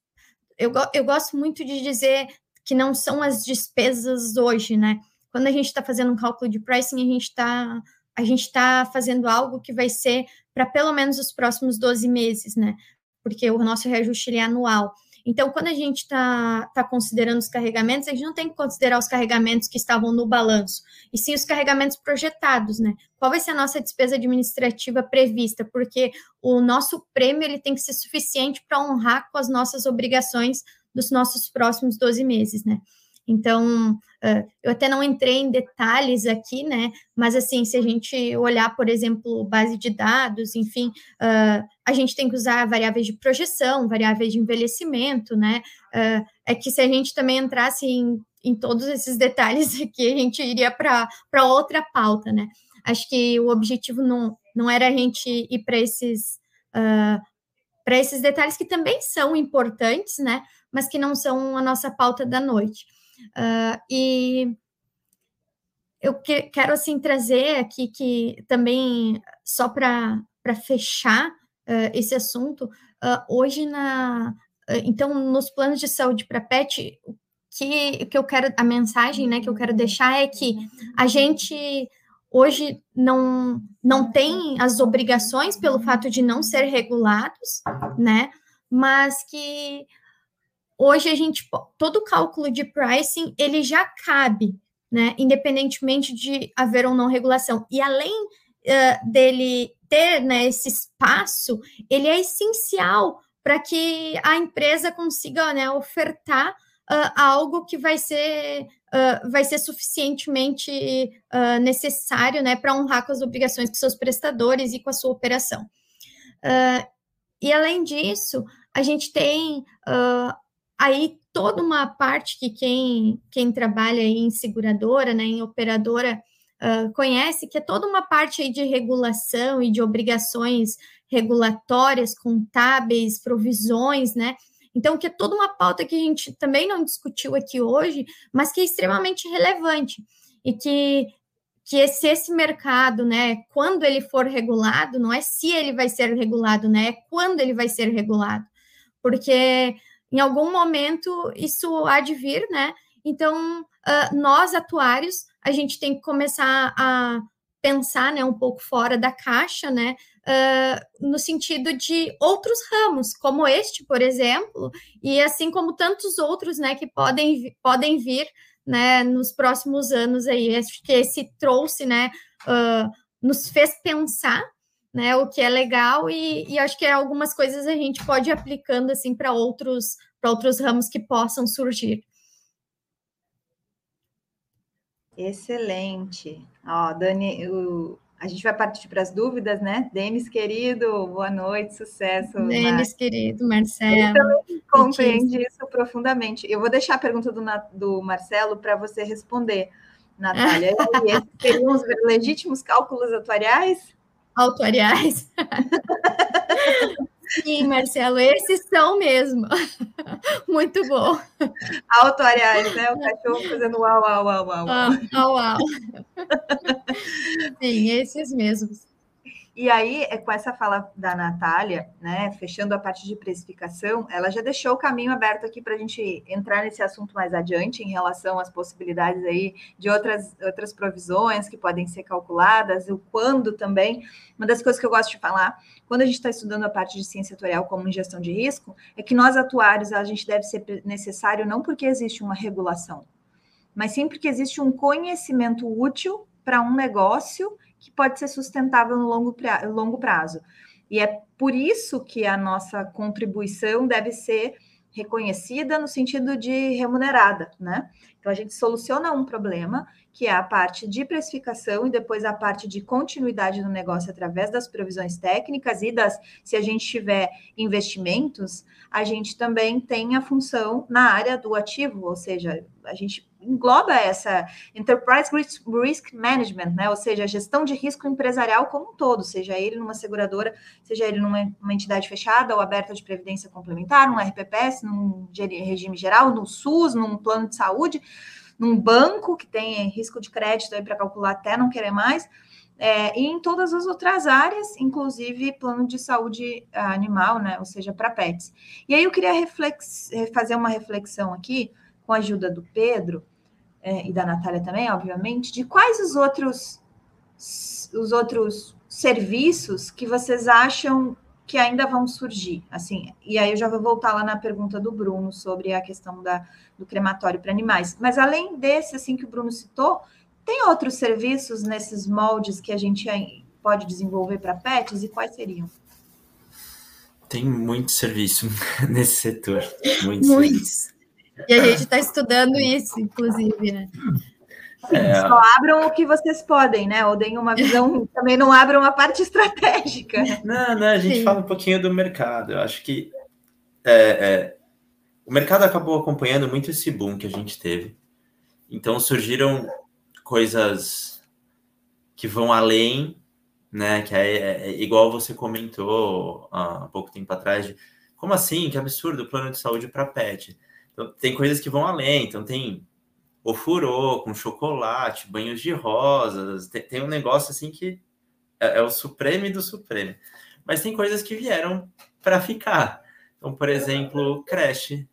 Eu, eu gosto muito de dizer que não são as despesas hoje, né? Quando a gente está fazendo um cálculo de pricing, a gente está a gente está fazendo algo que vai ser para pelo menos os próximos 12 meses, né? Porque o nosso reajuste é anual. Então, quando a gente está tá considerando os carregamentos, a gente não tem que considerar os carregamentos que estavam no balanço, e sim os carregamentos projetados, né? Qual vai ser a nossa despesa administrativa prevista? Porque o nosso prêmio ele tem que ser suficiente para honrar com as nossas obrigações dos nossos próximos 12 meses, né? Então, uh, eu até não entrei em detalhes aqui, né? Mas assim, se a gente olhar, por exemplo, base de dados, enfim, uh, a gente tem que usar variáveis de projeção, variáveis de envelhecimento, né? Uh, é que se a gente também entrasse em, em todos esses detalhes aqui, a gente iria para outra pauta, né? Acho que o objetivo não, não era a gente ir para esses. para esses detalhes que também são importantes, né? Mas que não são a nossa pauta da noite. Uh, e eu que, quero assim trazer aqui que também só para fechar uh, esse assunto, uh, hoje na então nos planos de saúde para PET que, que eu quero a mensagem né que eu quero deixar é que a gente hoje não não tem as obrigações pelo fato de não ser regulados né mas que hoje a gente todo o cálculo de pricing ele já cabe, né? Independentemente de haver ou não regulação. E além uh, dele ter né, esse espaço, ele é essencial para que a empresa consiga né, ofertar uh, algo que vai ser uh, vai ser suficientemente uh, necessário né, para honrar com as obrigações com seus prestadores e com a sua operação. e além disso, a gente tem aí toda uma parte que quem, quem trabalha em seguradora, né, em operadora, uh, conhece, que é toda uma parte aí de regulação e de obrigações regulatórias, contábeis, provisões, né, Então, que é toda uma pauta que a gente também não discutiu aqui hoje, mas que é extremamente relevante e que que esse, esse mercado, né, quando ele for regulado, não é se ele vai ser regulado, né, é quando ele vai ser regulado, porque em algum momento isso há de vir, né, então uh, nós atuários, a gente tem que começar a pensar, né, um pouco fora da caixa, né, uh, no sentido de outros ramos, como este, por exemplo, e assim como tantos outros, né, que podem, podem vir, né, nos próximos anos aí, acho que esse trouxe, né, uh, nos fez pensar, né, o que é legal e, e acho que algumas coisas a gente pode ir aplicando, assim, para outros, para outros ramos que possam surgir. Excelente. Ó, Dani, o, a gente vai partir para as dúvidas, né? Denis, querido, boa noite, sucesso. Denis, querido, Marcelo. Ele também compreende isso profundamente. Eu vou deixar a pergunta do, do Marcelo para você responder, Natália. e esses seriam os legítimos cálculos atuariais? Atuariais. Sim, Marcelo, esses são mesmo. Muito bom. Autoriais, né? O cachorro fazendo uau, uau, uau, uau. Uau, uau. Sim, esses mesmos. E aí, é com essa fala da Natália, né, fechando a parte de precificação, ela já deixou o caminho aberto aqui para a gente entrar nesse assunto mais adiante em relação às possibilidades aí de outras, outras provisões que podem ser calculadas, o quando também. Uma das coisas que eu gosto de falar, quando a gente está estudando a parte de ciência atuarial como gestão de risco, é que nós atuários, a gente deve ser necessário não porque existe uma regulação, mas sim porque existe um conhecimento útil para um negócio que pode ser sustentável no longo, pra, longo prazo. E é por isso que a nossa contribuição deve ser reconhecida no sentido de remunerada, né? Então a gente soluciona um problema, que é a parte de precificação e depois a parte de continuidade do negócio através das provisões técnicas e das, se a gente tiver investimentos, a gente também tem a função na área do ativo, ou seja, a gente engloba essa Enterprise Risk Management, né? Ou seja, a gestão de risco empresarial como um todo, seja ele numa seguradora, seja ele numa entidade fechada ou aberta de previdência complementar, num RPPS, num regime geral, no SUS, num plano de saúde, num banco que tem risco de crédito aí para calcular até não querer mais. É, e em todas as outras áreas, inclusive plano de saúde animal, né? Ou seja, para pets. E aí eu queria reflex, fazer uma reflexão aqui com a ajuda do Pedro é, e da Natália também, obviamente, de quais os outros os outros serviços que vocês acham que ainda vão surgir, assim, e aí eu já vou voltar lá na pergunta do Bruno sobre a questão da, do crematório para animais. Mas além desse, assim, que o Bruno citou, tem outros serviços nesses moldes que a gente pode desenvolver para pets e quais seriam? Tem muito serviço nesse setor. Muitos. Muitos. E a gente está estudando isso, inclusive, né? Sim, é... Só abram o que vocês podem, né? Ou deem uma visão, também não abram a parte estratégica. Não, não, a gente Sim. fala um pouquinho do mercado. Eu acho que é, é, o mercado acabou acompanhando muito esse boom que a gente teve. Então surgiram coisas que vão além, né? Que é, é, é igual você comentou há pouco tempo atrás, de, como assim? Que absurdo, o plano de saúde para pet. Então, tem coisas que vão além, então tem o furô com chocolate, banhos de rosas, tem, tem um negócio assim que é, é, o supremo do supremo. Mas tem coisas que vieram para ficar. Então, por exemplo, creche,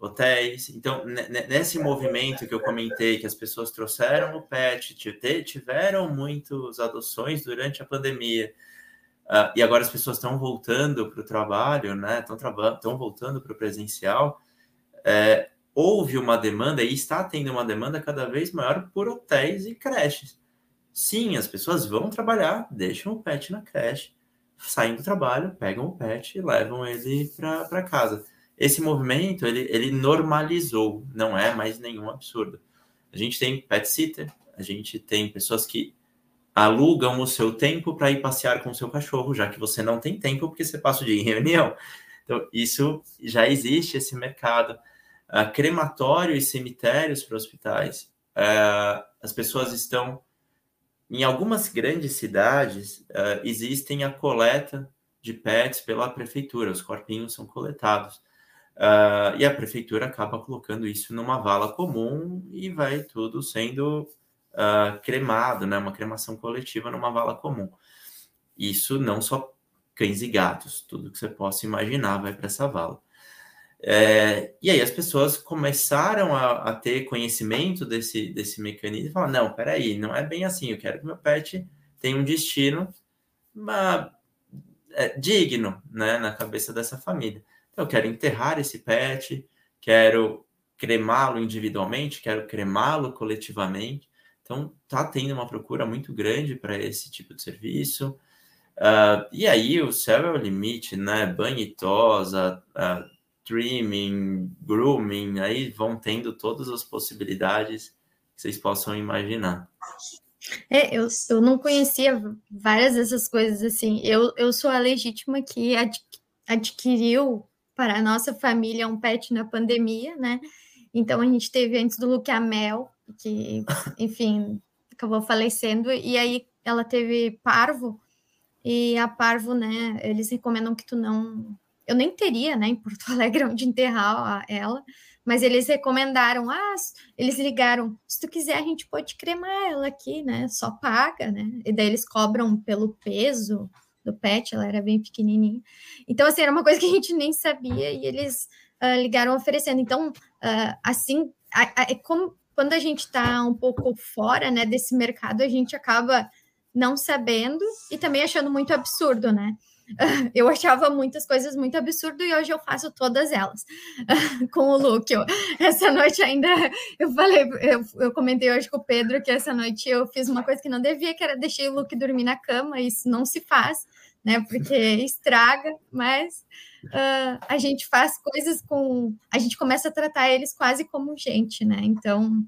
hotéis. Então, nesse movimento que eu comentei, que as pessoas trouxeram o pet, tiveram muitas adoções durante a pandemia, uh, e agora as pessoas estão voltando para o trabalho, né? Estão voltando para o presencial é, houve uma demanda e está tendo uma demanda cada vez maior por hotéis e creches. Sim, as pessoas vão trabalhar, deixam o pet na creche, saem do trabalho, pegam o pet e levam ele para casa. Esse movimento ele, ele normalizou, não é mais nenhum absurdo. A gente tem pet sitter, a gente tem pessoas que alugam o seu tempo para ir passear com o seu cachorro, já que você não tem tempo porque você passa o dia em reunião. Então, isso já existe esse mercado uh, crematório e cemitérios para hospitais. Uh, as pessoas estão. Em algumas grandes cidades, uh, existem a coleta de pets pela prefeitura, os corpinhos são coletados. Uh, e a prefeitura acaba colocando isso numa vala comum e vai tudo sendo uh, cremado, né? Uma cremação coletiva numa vala comum. Isso não só cães e gatos, tudo que você possa imaginar vai para essa vala. É, e aí as pessoas começaram a, a, ter conhecimento desse, desse mecanismo e falaram, não, peraí, não é bem assim, eu quero que meu pet tenha um destino é, digno né, na cabeça dessa família. Então, eu quero enterrar esse pet, quero cremá-lo individualmente, quero cremá-lo coletivamente. Então, tá tendo uma procura muito grande para esse tipo de serviço. Uh, e aí, o céu é o limite, né? Banho e tosa, uh, trimming, grooming, aí vão tendo todas as possibilidades que vocês possam imaginar. É, eu, eu não conhecia várias dessas coisas assim. Eu, eu sou a legítima que ad, adquiriu para a nossa família um pet na pandemia, né? Então a gente teve antes do Luke a Mel, que, enfim, acabou falecendo, e aí ela teve parvo, e a parvo, né, eles recomendam que tu não. Eu nem teria, né, em Porto Alegre onde enterrar ela, mas eles recomendaram, ah, eles ligaram, se tu quiser a gente pode cremar ela aqui, né, só paga, né, e daí eles cobram pelo peso do pet, ela era bem pequenininha. Então, assim, era uma coisa que a gente nem sabia e eles uh, ligaram oferecendo. Então, uh, assim, é como quando a gente está um pouco fora, né, desse mercado, a gente acaba não sabendo e também achando muito absurdo, né? Eu achava muitas coisas muito absurdo e hoje eu faço todas elas com o Luke. essa noite ainda eu falei, eu, eu, comentei hoje com o Pedro que essa noite eu fiz uma coisa que não devia, que era deixei o Luke dormir na cama. Isso não se faz, né? Porque estraga, mas uh, a gente faz coisas com. A gente começa a tratar eles quase como gente, né? Então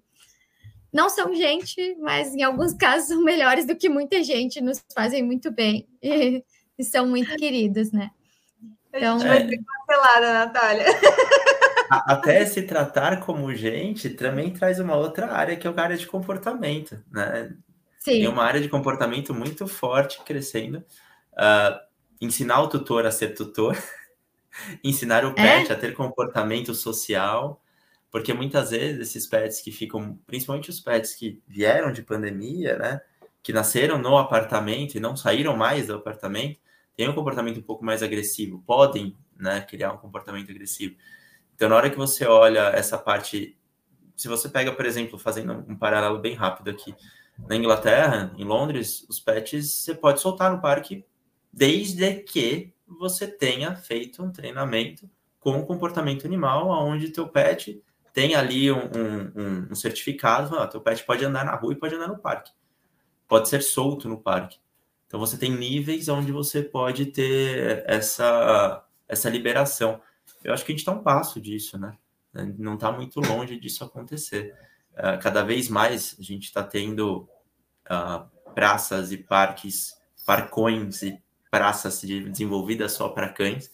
não são gente, mas em alguns casos são melhores do que muita gente, nos fazem muito bem e, e são muito queridos, né? Então, a gente vai ser cancelada, Natália. Até se tratar como gente também traz uma outra área que é a área de comportamento, né? Sim. Tem uma área de comportamento muito forte crescendo. Uh, ensinar o tutor a ser tutor, ensinar o é? pet é? a ter comportamento social, porque muitas vezes esses pets que ficam, principalmente os pets que vieram de pandemia, né, que nasceram no apartamento e não saíram mais do apartamento, têm um comportamento um pouco mais agressivo, podem, né, criar um comportamento agressivo. Então, na hora que você olha essa parte, se você pega, por exemplo, fazendo um paralelo bem rápido aqui, na Inglaterra, em Londres, os pets você pode soltar no parque desde que você tenha feito um treinamento com o comportamento animal, onde teu pet tem ali um, um, um certificado, ah, teu pet pode andar na rua e pode andar no parque. Pode ser solto no parque. Então você tem níveis onde você pode ter essa, essa liberação. Eu acho que a gente está um passo disso, né? Não está muito longe disso acontecer. Uh, cada vez mais a gente está tendo uh, praças e parques, parcões e praças desenvolvidas só para cães.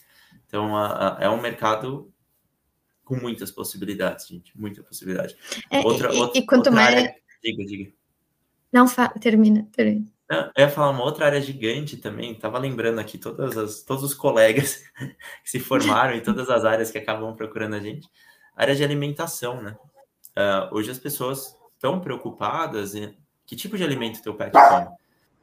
Então uh, é um mercado com muitas possibilidades, gente, muita possibilidade. É, outra, e, outra, e quanto mais. Área... Diga, diga. Não, termina, termina. eu ia falar uma outra área gigante também, estava lembrando aqui todas as, todos os colegas que se formaram em todas as áreas que acabam procurando a gente. área de alimentação, né? Uh, hoje as pessoas estão preocupadas em que tipo de alimento teu pet come.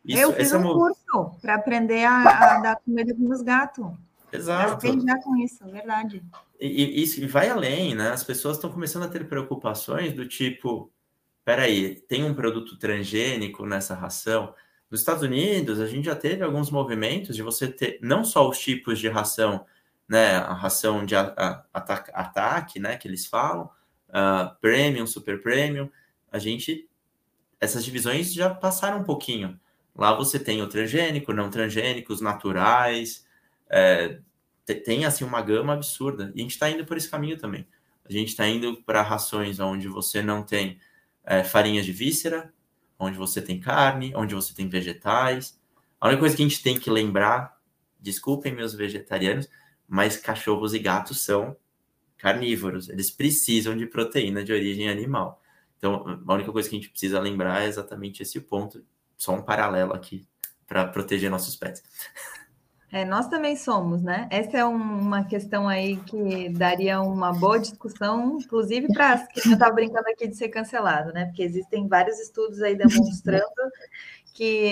Isso, eu fiz um é curso para aprender a, a, dar comida para meus gatos. Exato. Eu já com isso, é verdade. E, isso vai além, né? As pessoas estão começando a ter preocupações do tipo, peraí, tem um produto transgênico nessa ração? Nos Estados Unidos, a gente já teve alguns movimentos de você ter não só os tipos de ração, né? A ração de ataque, ataque, né? Que eles falam, uh, premium, super premium. A gente, essas divisões já passaram um pouquinho. Lá você tem o transgênico, não transgênico, os naturais, é, tem assim uma gama absurda. E a gente está indo por esse caminho também. A gente está indo para rações onde você não tem é, farinhas de víscera, onde você tem carne, onde você tem vegetais. A única coisa que a gente tem que lembrar, desculpem meus vegetarianos, mas cachorros e gatos são carnívoros. Eles precisam de proteína de origem animal. Então, a única coisa que a gente precisa lembrar é exatamente esse ponto. Só um paralelo aqui para proteger nossos pets. É, nós também somos, né? Essa é um, uma questão aí que daria uma boa discussão, inclusive para que eu estava brincando aqui de ser cancelado, né? Porque existem vários estudos aí demonstrando que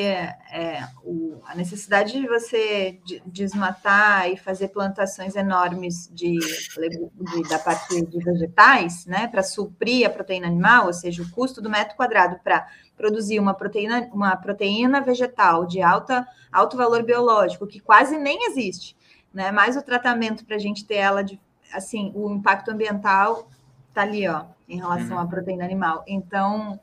é, o, a necessidade de você desmatar e fazer plantações enormes de, de da parte de vegetais, né, para suprir a proteína animal, ou seja, o custo do metro quadrado para produzir uma proteína, uma proteína vegetal de alta, alto valor biológico, que quase nem existe, né, mais o tratamento para a gente ter ela de, assim, o impacto ambiental está ali, ó, em relação uhum. à proteína animal. Então,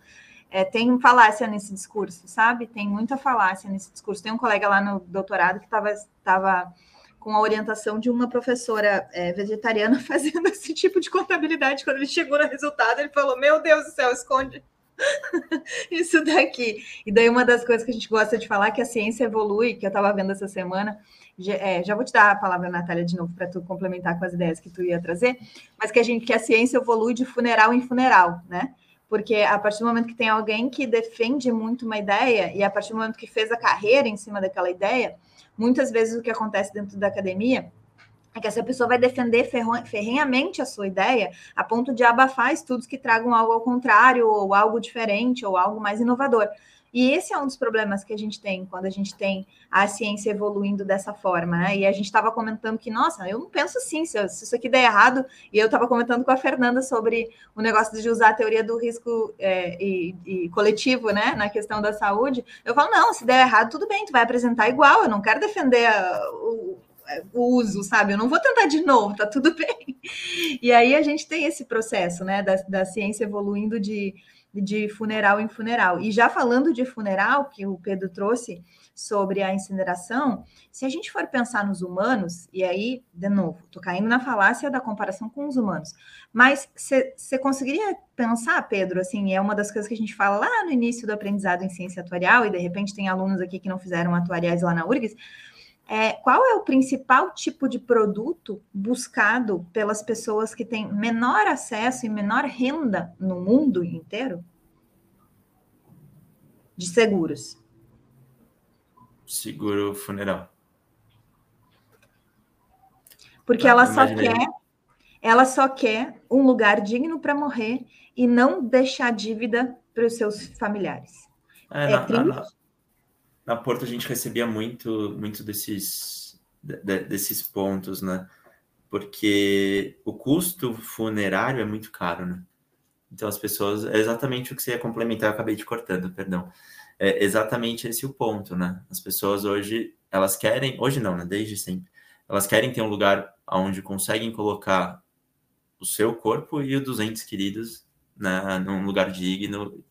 é, tem falácia nesse discurso, sabe? Tem muita falácia nesse discurso. Tem um colega lá no doutorado que estava tava com a orientação de uma professora é, vegetariana fazendo esse tipo de contabilidade. Quando ele chegou no resultado, ele falou: Meu Deus do céu, esconde isso daqui. E daí, uma das coisas que a gente gosta de falar é que a ciência evolui, que eu estava vendo essa semana. Já, é, já vou te dar a palavra, Natália, de novo, para tu complementar com as ideias que tu ia trazer, mas que a gente que a ciência evolui de funeral em funeral, né? Porque a partir do momento que tem alguém que defende muito uma ideia e a partir do momento que fez a carreira em cima daquela ideia, muitas vezes o que acontece dentro da academia é que essa pessoa vai defender ferrenhamente a sua ideia a ponto de abafar estudos que tragam algo ao contrário ou algo diferente ou algo mais inovador. E esse é um dos problemas que a gente tem quando a gente tem a ciência evoluindo dessa forma, né? E a gente estava comentando que, nossa, eu não penso assim, se, se isso aqui der errado, e eu estava comentando com a Fernanda sobre o negócio de usar a teoria do risco é, e, e, coletivo, né, na questão da saúde. Eu falo, não, se der errado, tudo bem, tu vai apresentar igual, eu não quero defender a, o, o uso, sabe? Eu não vou tentar de novo, tá tudo bem. E aí a gente tem esse processo, né, da, da ciência evoluindo de de funeral em funeral. E já falando de funeral, que o Pedro trouxe sobre a incineração, se a gente for pensar nos humanos, e aí, de novo, estou caindo na falácia da comparação com os humanos, mas você conseguiria pensar, Pedro, assim, é uma das coisas que a gente fala lá no início do aprendizado em ciência atuarial, e de repente tem alunos aqui que não fizeram atuariais lá na URGS, é, qual é o principal tipo de produto buscado pelas pessoas que têm menor acesso e menor renda no mundo inteiro? De seguros. Seguro funeral. Porque ela só quer, ela só quer um lugar digno para morrer e não deixar dívida para os seus familiares. É, é na, na, na Porto a gente recebia muito, muito desses, de, desses pontos, né? Porque o custo funerário é muito caro, né? Então as pessoas, é exatamente o que você ia complementar, eu acabei te cortando, perdão. É exatamente esse o ponto, né? As pessoas hoje, elas querem, hoje não, né? Desde sempre, elas querem ter um lugar onde conseguem colocar o seu corpo e o dos entes queridos né, num lugar digno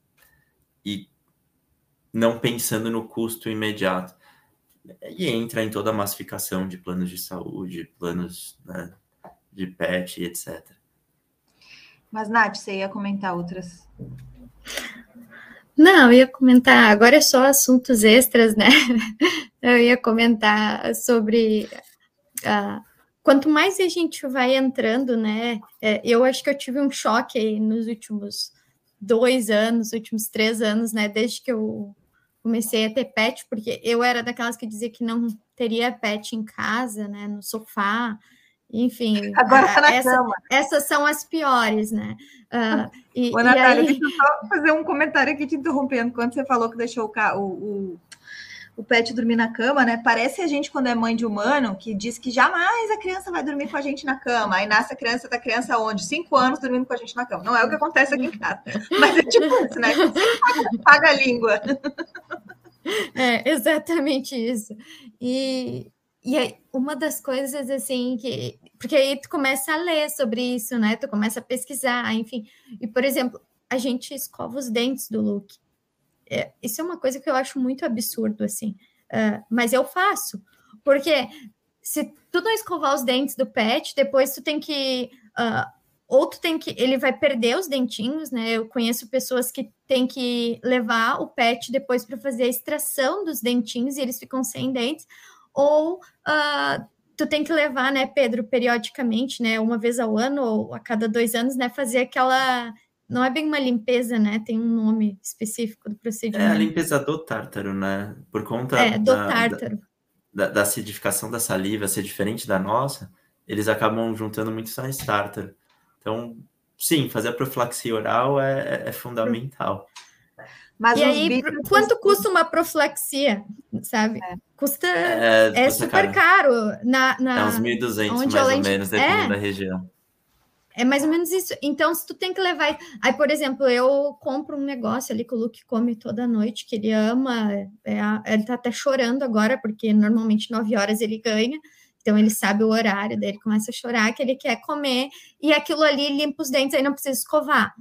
e não pensando no custo imediato. E entra em toda a massificação de planos de saúde, planos né, de PET, etc. Mas, Nath, você ia comentar outras. Não, eu ia comentar, agora é só assuntos extras, né? Eu ia comentar sobre. Uh, quanto mais a gente vai entrando, né? É, eu acho que eu tive um choque aí nos últimos dois anos, últimos três anos, né? Desde que eu comecei a ter pet, porque eu era daquelas que dizia que não teria pet em casa, né, no sofá, enfim. Agora tá na essa, cama. Essas são as piores, né? Uh, e, Ô, Natália, e aí... deixa eu só fazer um comentário aqui te interrompendo, quando você falou que deixou o, o, o pet dormir na cama, né? Parece a gente quando é mãe de humano que diz que jamais a criança vai dormir com a gente na cama. Aí nasce a criança da criança onde? Cinco anos dormindo com a gente na cama. Não é o que acontece aqui em casa. Mas é tipo isso, né? Você paga a língua. É exatamente isso. E, e aí, uma das coisas assim que. Porque aí tu começa a ler sobre isso, né? Tu começa a pesquisar, enfim. E, por exemplo, a gente escova os dentes do Luke. É, isso é uma coisa que eu acho muito absurdo, assim. Uh, mas eu faço. Porque se tu não escovar os dentes do pet, depois tu tem que. Uh, ou tu tem que. Ele vai perder os dentinhos, né? Eu conheço pessoas que têm que levar o pet depois para fazer a extração dos dentinhos e eles ficam sem dentes. Ou uh, tu tem que levar, né, Pedro, periodicamente, né? Uma vez ao ano ou a cada dois anos, né? Fazer aquela não é bem uma limpeza, né? Tem um nome específico do procedimento. É a limpeza do tártaro, né? Por conta é, do da, tártaro. Da, da, da acidificação da saliva ser diferente da nossa, eles acabam juntando muito só em starter. Então, sim, fazer a profilaxia oral é, é, é fundamental. Mas e aí, quanto custa uma profilaxia, sabe? É. Custa, é, é super caro. caro. Na, na, é uns 1.200 mais ou menos, dependendo é. da região. É mais ou menos isso. Então, se tu tem que levar. Aí, por exemplo, eu compro um negócio ali que o Luke come toda noite, que ele ama. É, ele tá até chorando agora, porque normalmente 9 horas ele ganha. Então ele sabe o horário, daí ele começa a chorar que ele quer comer, e aquilo ali limpa os dentes, aí não precisa escovar.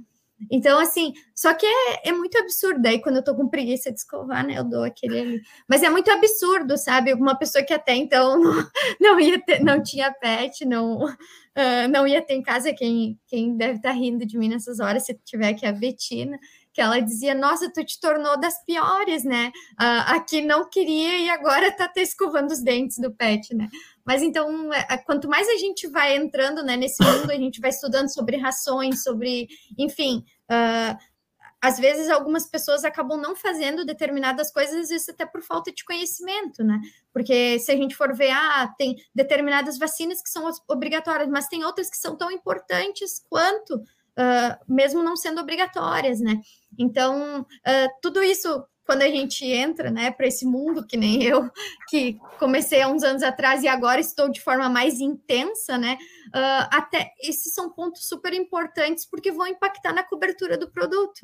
Então, assim, só que é, é muito absurdo. Aí, quando eu tô com preguiça de escovar, né, eu dou aquele ali. Mas é muito absurdo, sabe? Uma pessoa que até então não, não ia ter, não tinha pet, não, uh, não ia ter em casa. Quem, quem deve estar tá rindo de mim nessas horas, se tiver aqui a Betina, que ela dizia: Nossa, tu te tornou das piores, né? Uh, aqui não queria e agora tá até escovando os dentes do pet, né? Mas então, é, é, quanto mais a gente vai entrando né, nesse mundo, a gente vai estudando sobre rações, sobre, enfim, uh, às vezes algumas pessoas acabam não fazendo determinadas coisas, vezes até por falta de conhecimento, né? Porque se a gente for ver, ah, tem determinadas vacinas que são obrigatórias, mas tem outras que são tão importantes quanto, mesmo não sendo obrigatórias, né? Então, uh, tudo isso quando a gente entra, né, para esse mundo que nem eu, que comecei há uns anos atrás e agora estou de forma mais intensa, né, uh, até esses são pontos super importantes porque vão impactar na cobertura do produto.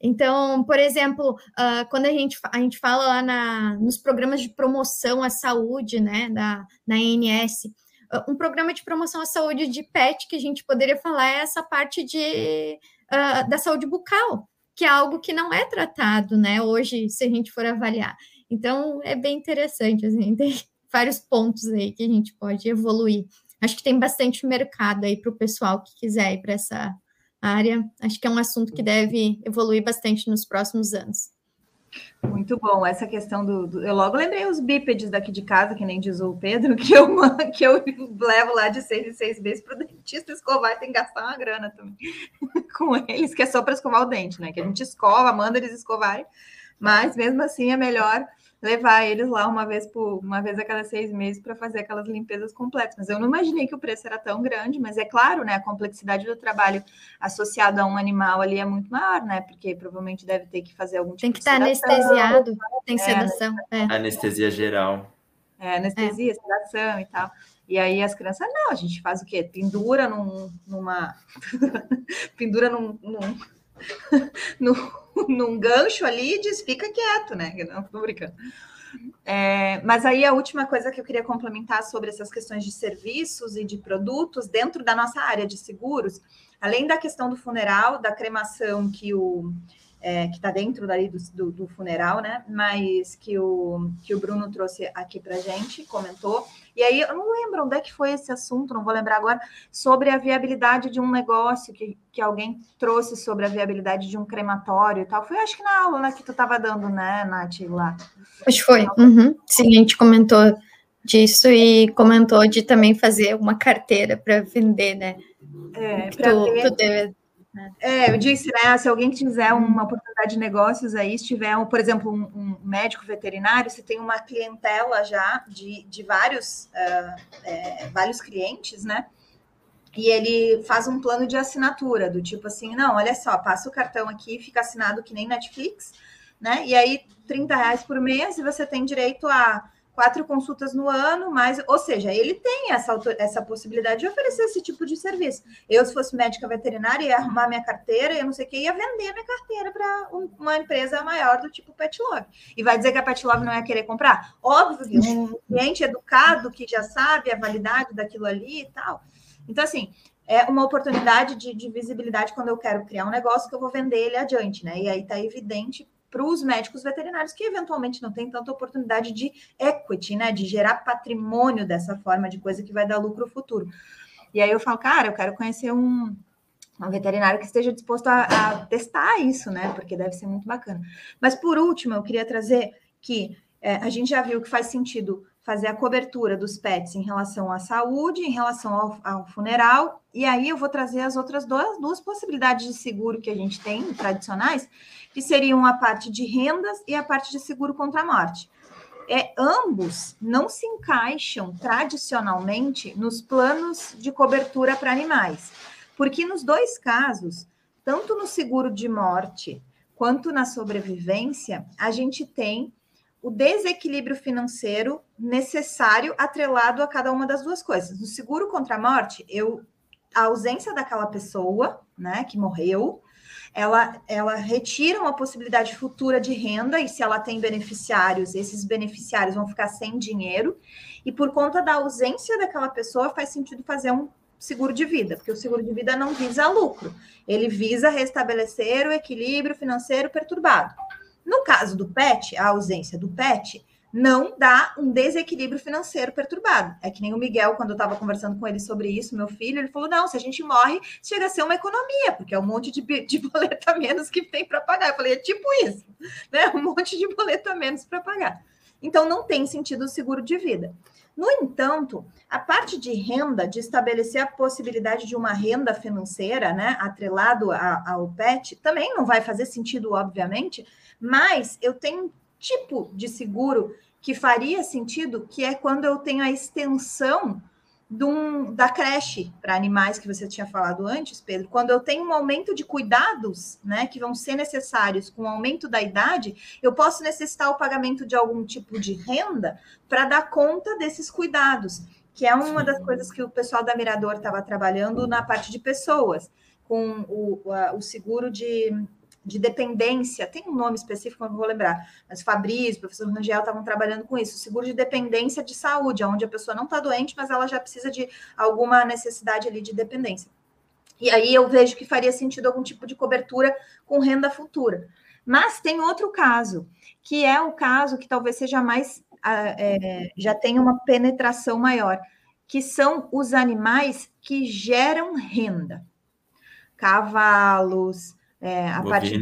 Então, por exemplo, uh, quando a gente, a gente fala lá na, nos programas de promoção à saúde, né, da, na ANS, um programa de promoção à saúde de PET que a gente poderia falar é essa parte de, da saúde bucal, que é algo que não é tratado, né, hoje, se a gente for avaliar. Então, é bem interessante, assim, tem vários pontos aí que a gente pode evoluir. Acho que tem bastante mercado aí para o pessoal que quiser ir para essa área. Acho que é um assunto que deve evoluir bastante nos próximos anos. Muito bom, essa questão do, do, Eu logo lembrei os bípedes daqui de casa, que nem diz o Pedro, que eu, que eu levo lá de seis em seis meses para o dentista escovar tem que gastar uma grana também com eles, que é só para escovar o dente, né? Que a gente escova, manda eles escovarem, mas mesmo assim é melhor levar eles lá uma vez por uma vez a cada seis meses para fazer aquelas limpezas completas. Mas eu não imaginei que o preço era tão grande, mas é claro, né? A complexidade do trabalho associado a um animal ali é muito maior, né? Porque provavelmente deve ter que fazer algum tipo Tem que estar anestesiado, tem é, sedação. É. Anestesia geral. É, anestesia, é. sedação e tal. E aí as crianças, não, a gente faz o quê? Pendura num, numa. pendura num, num, num num gancho ali e diz, fica quieto, né? Não, tô brincando. É, mas aí a última coisa que eu queria complementar sobre essas questões de serviços e de produtos dentro da nossa área de seguros, além da questão do funeral, da cremação que o é, que está dentro dali do, do, do, funeral, né? Mas que o, que o Bruno trouxe aqui para gente, comentou. E aí eu não lembro onde é que foi esse assunto, não vou lembrar agora, sobre a viabilidade de um negócio que, que alguém trouxe sobre a viabilidade de um crematório e tal. Foi acho que na aula né, que tu estava dando, né, Nath, lá. Acho que foi. Uhum. Sim, a gente comentou disso e comentou de também fazer uma carteira para vender, né? É, para tu, tu deve é, eu disse, né? Se alguém tiver uma oportunidade de negócios aí, se tiver, por exemplo, um, um, médico veterinário, se tem uma clientela já de, de vários, uh, é, vários clientes, né? E ele faz um plano de assinatura, do tipo assim, não, olha só, passa o cartão aqui, fica assinado que nem Netflix, né? E aí, 30 reais por mês, e você tem direito a quatro consultas no ano, mas, ou seja, ele tem essa, essa possibilidade de oferecer esse tipo de serviço. Eu, se fosse médica veterinária, ia arrumar minha carteira, eu não sei o que, ia vender minha carteira para uma empresa maior do tipo Pet Love. E vai dizer que a Pet Love não ia querer comprar? Óbvio que um cliente educado que já sabe a validade daquilo ali e tal. Então, assim, é uma oportunidade de, de visibilidade quando eu quero criar um negócio que eu vou vender ele adiante, né? E aí tá evidente para os médicos veterinários que eventualmente não têm tanta oportunidade de equity, né? De gerar patrimônio dessa forma de coisa que vai dar lucro futuro. E aí eu falo, cara, eu quero conhecer um, um veterinário que esteja disposto a, a, testar isso, né? Porque deve ser muito bacana. Mas por último, eu queria trazer que é, a gente já viu que faz sentido fazer a cobertura dos pets em relação à saúde, em relação ao, ao, funeral, e aí eu vou trazer as outras duas, duas possibilidades de seguro que a gente tem, tradicionais, que seriam a parte de rendas e a parte de seguro contra a morte. é, ambos não se encaixam tradicionalmente nos planos de cobertura para animais, porque nos dois casos, tanto no seguro de morte quanto na sobrevivência, a gente tem o desequilíbrio financeiro necessário atrelado a cada uma das duas coisas. No seguro contra a morte, eu a ausência daquela pessoa, né, que morreu, ela, ela retira uma possibilidade futura de renda, e se ela tem beneficiários, esses beneficiários vão ficar sem dinheiro, e por conta da ausência daquela pessoa, faz sentido fazer um seguro de vida, porque o seguro de vida não visa lucro, ele visa restabelecer o equilíbrio financeiro perturbado. No caso do PET, a ausência do PET não dá um desequilíbrio financeiro perturbado. É que nem o Miguel, quando eu estava conversando com ele sobre isso, meu filho, ele falou: não, se a gente morre, chega a ser uma economia, porque é um monte de, de boleta menos que tem para pagar. Eu falei: é tipo isso, né? Um monte de boleta menos para pagar. Então, não tem sentido o seguro de vida. No entanto, a parte de renda, de estabelecer a possibilidade de uma renda financeira, né, atrelado ao PET, também não vai fazer sentido, obviamente, mas eu tenho tipo de seguro que faria sentido, que é quando eu tenho a extensão um, da creche para animais que você tinha falado antes, Pedro, quando eu tenho um aumento de cuidados, né, que vão ser necessários com o aumento da idade, eu posso necessitar o pagamento de algum tipo de renda para dar conta desses cuidados, que é uma das coisas que o pessoal da Mirador estava trabalhando na parte de pessoas, com o, o seguro de de dependência, tem um nome específico, não vou lembrar, mas Fabrício, professor Rangel estavam trabalhando com isso, seguro de dependência de saúde, onde a pessoa não está doente, mas ela já precisa de alguma necessidade ali de dependência. E aí eu vejo que faria sentido algum tipo de cobertura com renda futura. Mas tem outro caso, que é o caso que talvez seja mais, é, já tem uma penetração maior, que são os animais que geram renda. Cavalos, é, a parte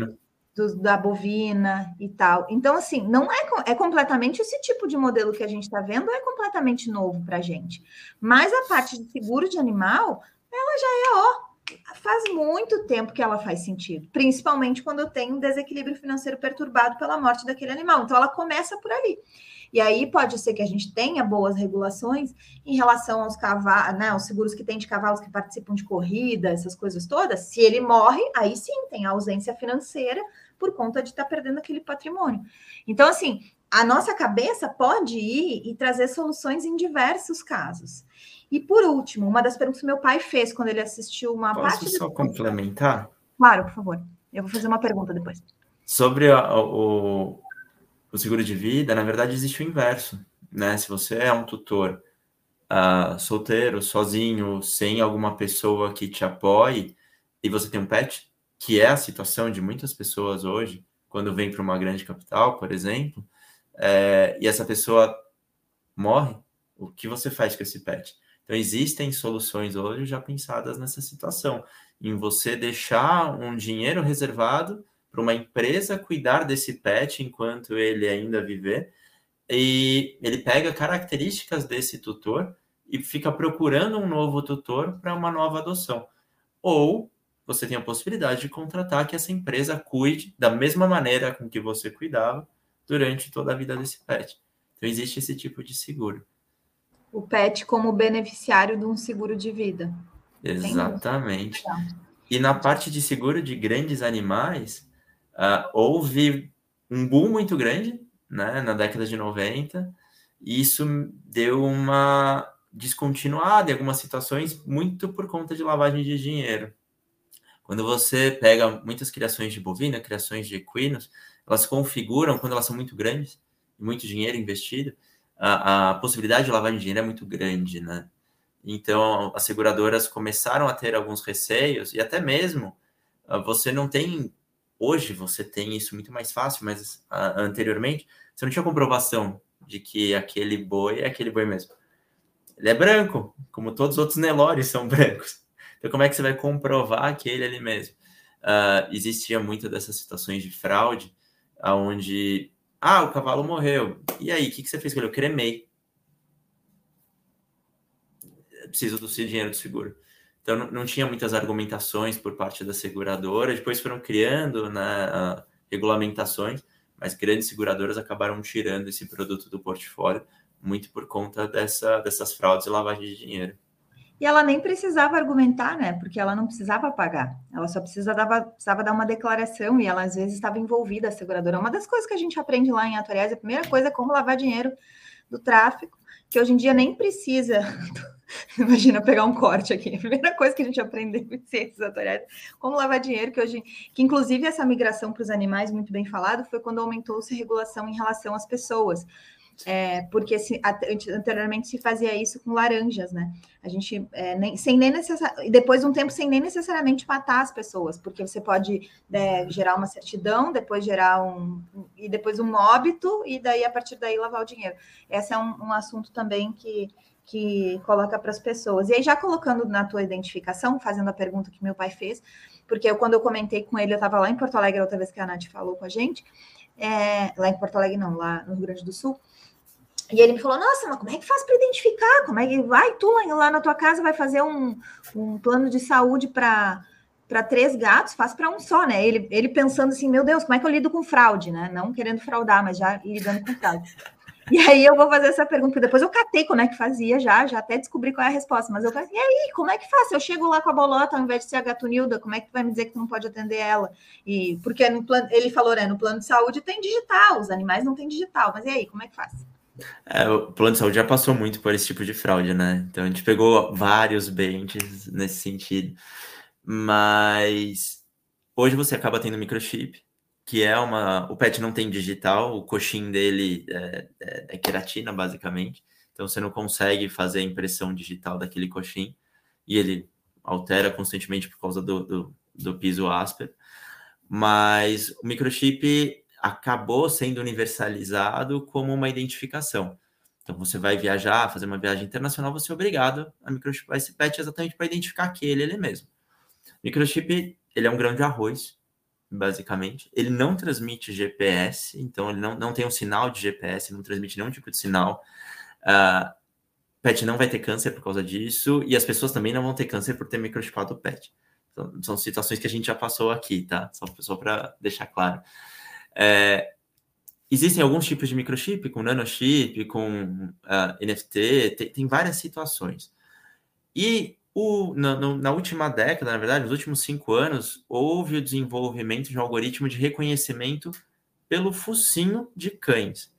do, da bovina e tal. Então, assim, não é, é completamente esse tipo de modelo que a gente está vendo, é completamente novo para a gente. Mas a parte de seguro de animal, ela já é, ó, faz muito tempo que ela faz sentido, principalmente quando eu tenho um desequilíbrio financeiro perturbado pela morte daquele animal. Então, ela começa por ali. E aí pode ser que a gente tenha boas regulações em relação aos cavalos, né, aos seguros que tem de cavalos que participam de corrida, essas coisas todas. Se ele morre, aí sim tem a ausência financeira por conta de estar tá perdendo aquele patrimônio. Então, assim, a nossa cabeça pode ir e trazer soluções em diversos casos. E por último, uma das perguntas que meu pai fez quando ele assistiu uma Posso parte. Posso só complementar? Claro, por favor. Eu vou fazer uma pergunta depois. Sobre a, o, o seguro de vida, na verdade, existe o inverso. Né? Se você é um tutor uh, solteiro, sozinho, sem alguma pessoa que te apoie, e você tem um pet, que é a situação de muitas pessoas hoje, quando vem para uma grande capital, por exemplo, é, e essa pessoa morre, o que você faz com esse pet? Então, existem soluções hoje já pensadas nessa situação, em você deixar um dinheiro reservado para uma empresa cuidar desse pet enquanto ele ainda viver. E ele pega características desse tutor e fica procurando um novo tutor para uma nova adoção. Ou você tem a possibilidade de contratar que essa empresa cuide da mesma maneira com que você cuidava durante toda a vida desse pet. Então existe esse tipo de seguro. O pet como beneficiário de um seguro de vida. Exatamente. E na parte de seguro de grandes animais, Uh, houve um boom muito grande né, na década de 90, e isso deu uma descontinuada em algumas situações, muito por conta de lavagem de dinheiro. Quando você pega muitas criações de bovina, criações de equinos, elas configuram, quando elas são muito grandes, muito dinheiro investido, a, a possibilidade de lavagem de dinheiro é muito grande, né? Então, as seguradoras começaram a ter alguns receios, e até mesmo uh, você não tem Hoje você tem isso muito mais fácil, mas uh, anteriormente você não tinha comprovação de que aquele boi é aquele boi mesmo. Ele é branco, como todos os outros Nelores são brancos. Então, como é que você vai comprovar que ele é ele mesmo? Uh, existia muito dessas situações de fraude, onde, ah, o cavalo morreu. E aí, o que, que você fez com ele? Eu cremei. Preciso do dinheiro do seguro. Então, não, tinha muitas argumentações por parte da seguradora. Depois foram criando né, regulamentações mas grandes seguradoras acabaram tirando esse produto do portfólio, muito por conta dessa, dessas fraudes e lavagem de dinheiro. E ela nem precisava argumentar, né? Porque ela não precisava pagar. Ela só precisa precisava dar uma declaração e ela às vezes estava envolvida, a seguradora. Uma das coisas que a gente aprende lá em Atuariais, a primeira coisa é como lavar dinheiro do tráfico, que hoje em dia nem precisa. Imagina pegar um corte aqui. A primeira coisa que a gente aprendeu em ciências atuariais, como lavar dinheiro, que hoje, que inclusive essa migração para os animais, muito bem falado, foi quando aumentou-se a regulação em relação às pessoas é, porque se, anteriormente se fazia isso com laranjas, né? A gente é, nem, sem nem necessar, depois de um tempo sem nem necessariamente matar as pessoas, porque você pode é, gerar uma certidão, depois gerar um e depois um óbito e daí a partir daí lavar o dinheiro. Esse é um, um assunto também que que coloca para as pessoas. E aí já colocando na tua identificação, fazendo a pergunta que meu pai fez, porque eu, quando eu comentei com ele, eu estava lá em Porto Alegre, outra vez que a Nath falou com a gente, é, lá em Porto Alegre não, lá no Rio Grande do Sul. E ele me falou: Nossa, mas como é que faz para identificar? Como é que vai tu lá, na tua casa vai fazer um, um plano de saúde para para três gatos, faz para um só, né? Ele, ele pensando assim, meu Deus, como é que eu lido com fraude, né? Não querendo fraudar, mas já lidando com fraude. E aí eu vou fazer essa pergunta, porque depois eu catei como é que fazia já, já até descobri qual é a resposta, mas eu falei, e aí, como é que faz? Eu chego lá com a bolota, ao invés de ser a gatunilda, como é que tu vai me dizer que tu não pode atender ela? E porque no plano, ele falou, né, no plano de saúde tem digital, os animais não têm digital, mas e aí, como é que faz? É, o plano de saúde já passou muito por esse tipo de fraude, né? Então a gente pegou vários bentes nesse sentido. Mas hoje você acaba tendo microchip, que é uma. O PET não tem digital, o coxim dele é, é, é queratina, basicamente. Então você não consegue fazer a impressão digital daquele coxim e ele altera constantemente por causa do, do, do piso áspero. Mas o microchip acabou sendo universalizado como uma identificação. Então, você vai viajar, fazer uma viagem internacional, você é obrigado a microchipar esse pet exatamente para identificar aquele ele mesmo. Microchip, ele é um grão de arroz, basicamente. Ele não transmite GPS, então ele não, não tem um sinal de GPS, não transmite nenhum tipo de sinal. Uh, pet não vai ter câncer por causa disso, e as pessoas também não vão ter câncer por ter microchipado o pet. Então, são situações que a gente já passou aqui, tá? Só, só para deixar claro. É, existem alguns tipos de microchip, com nanochip, com uh, ah, NFT, tem, tem, várias situações. E o, na, na, última década, na verdade, nos últimos cinco anos, houve o desenvolvimento de um algoritmo de reconhecimento pelo focinho de cães.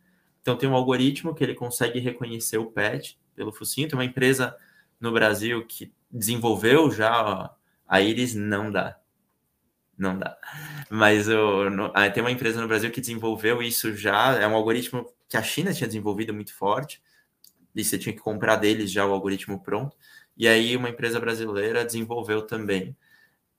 Então, tem um algoritmo que ele consegue reconhecer o pet pelo focinho. Tem uma empresa no Brasil que desenvolveu já a íris, não dá não dá. Mas no, tem uma empresa no Brasil que desenvolveu isso já, é um algoritmo que a China tinha desenvolvido muito forte, e você tinha que comprar deles já o algoritmo pronto, e aí uma empresa brasileira desenvolveu também.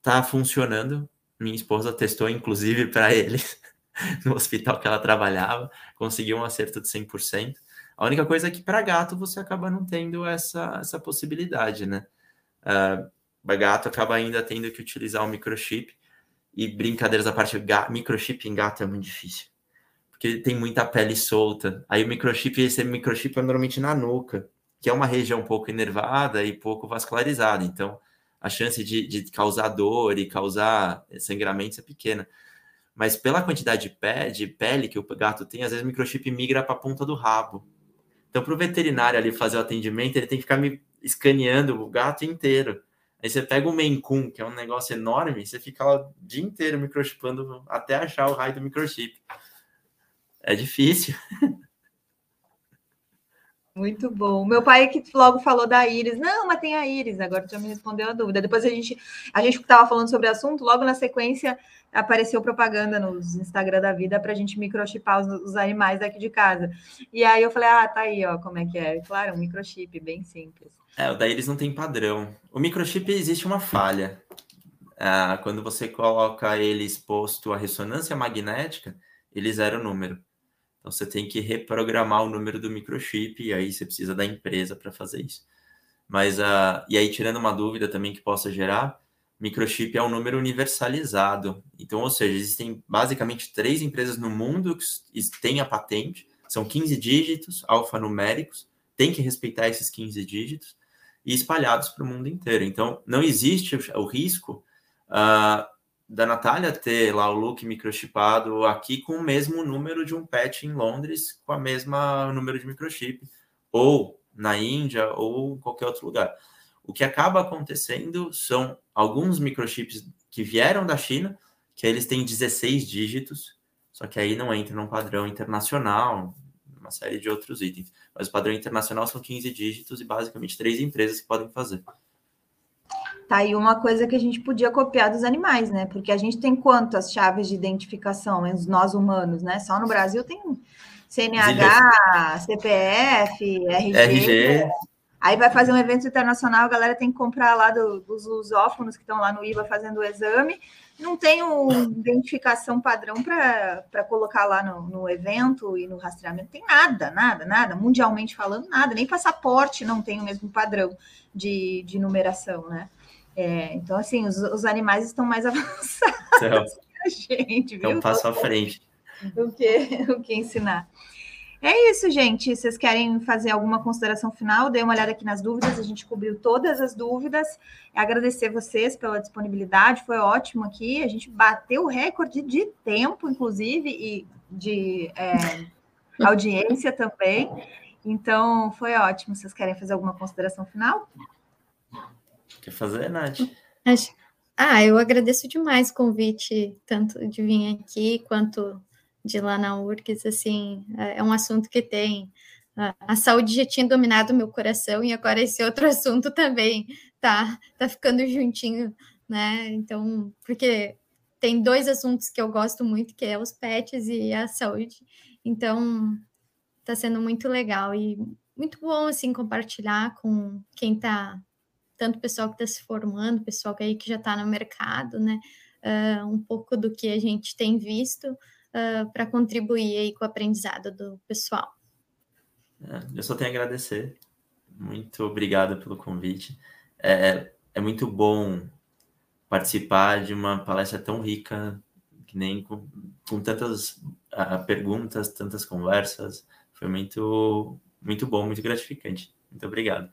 Tá funcionando, minha esposa testou inclusive para eles, no hospital que ela trabalhava, conseguiu um acerto de 100%. A única coisa é que para gato você acaba não tendo essa, essa possibilidade, né? Uh, gato acaba ainda tendo que utilizar o microchip, e brincadeiras à parte, microchip em gato é muito difícil. Porque tem muita pele solta. Aí o microchip, esse microchip é normalmente na nuca, que é uma região pouco enervada e pouco vascularizada. Então, a chance de, de causar dor e causar sangramento é pequena. Mas pela quantidade de, pé, de pele que o gato tem, às vezes o microchip migra para a ponta do rabo. Então, para o veterinário ali fazer o atendimento, ele tem que ficar me escaneando o gato inteiro. Aí você pega o Coon, que é um negócio enorme, você fica lá o dia inteiro microchipando até achar o raio do microchip. É difícil. Muito bom. Meu pai que logo falou da Iris. Não, mas tem a Iris. Agora já me respondeu a dúvida. Depois a gente a gente estava falando sobre o assunto. Logo na sequência apareceu propaganda nos Instagram da vida para a gente microchipar os, os, animais daqui de casa. E aí eu falei, ah, tá aí, ó, como é que é? Claro, um microchip bem simples. É, o da Iris não tem padrão. O microchip existe uma falha. Ah, quando você coloca ele exposto à ressonância magnética, ele zera o número. Então você tem que reprogramar o número do microchip e aí você precisa da empresa para fazer isso. Mas uh, e aí tirando uma dúvida também que possa gerar, microchip é um número universalizado. Então, ou seja, existem basicamente três empresas no mundo que têm a patente, são 15 dígitos alfanuméricos, tem que respeitar esses 15 dígitos e espalhados para o mundo inteiro. Então, não existe o risco uh, da Natália ter lá o look microchipado aqui com o mesmo número de um pet em Londres, com a mesma número de microchip, ou na Índia, ou qualquer outro lugar. O que acaba acontecendo são alguns microchips que vieram da China, que eles têm 16 dígitos, só que aí não entra num padrão internacional, uma série de outros itens. Mas o padrão internacional são 15 dígitos e basicamente três empresas que podem fazer. Tá aí uma coisa que a gente podia copiar dos animais, né? Porque a gente tem quantas chaves de identificação, nós humanos, né? Só no Brasil tem CNH, CPF, RG. RG. Aí vai fazer um evento internacional, a galera tem que comprar lá do, dos lusófonos que estão lá no IVA fazendo o exame. Não tem uma identificação padrão para colocar lá no, no, evento e no rastreamento. Tem nada, nada, nada. Mundialmente falando, nada. Nem passaporte não tem o mesmo padrão de, de numeração, né? É, então, assim, os, os, animais estão mais avançados então, que a gente, viu? Então, passo à frente. O que, o que ensinar. É isso, gente. Vocês querem fazer alguma consideração final? Dê uma olhada aqui nas dúvidas. A gente cobriu todas as dúvidas. Agradecer vocês pela disponibilidade. Foi ótimo aqui. A gente bateu o recorde de tempo, inclusive, e de é, audiência também. Então, foi ótimo. Vocês querem fazer alguma consideração final? Quer fazer, Nath? Ah, eu agradeço demais o convite, tanto de vir aqui quanto de lá na URGS, assim, é, é um assunto que tem. A saúde já tinha dominado meu coração e agora esse outro assunto também tá, tá ficando juntinho, né? Então, porque tem dois assuntos que eu gosto muito, que é os pets e a saúde. Então, tá sendo muito legal e muito bom, assim, compartilhar com quem tá tanto o pessoal que está se formando, pessoal que aí que já está no mercado, né? Uh, um pouco do que a gente tem visto uh, para contribuir aí com o aprendizado do pessoal. É, eu só tenho a agradecer. Muito obrigado pelo convite. É, é muito bom participar de uma palestra tão rica, que nem com, com tantas uh, perguntas, tantas conversas. Foi muito, muito bom, muito gratificante. Muito obrigado.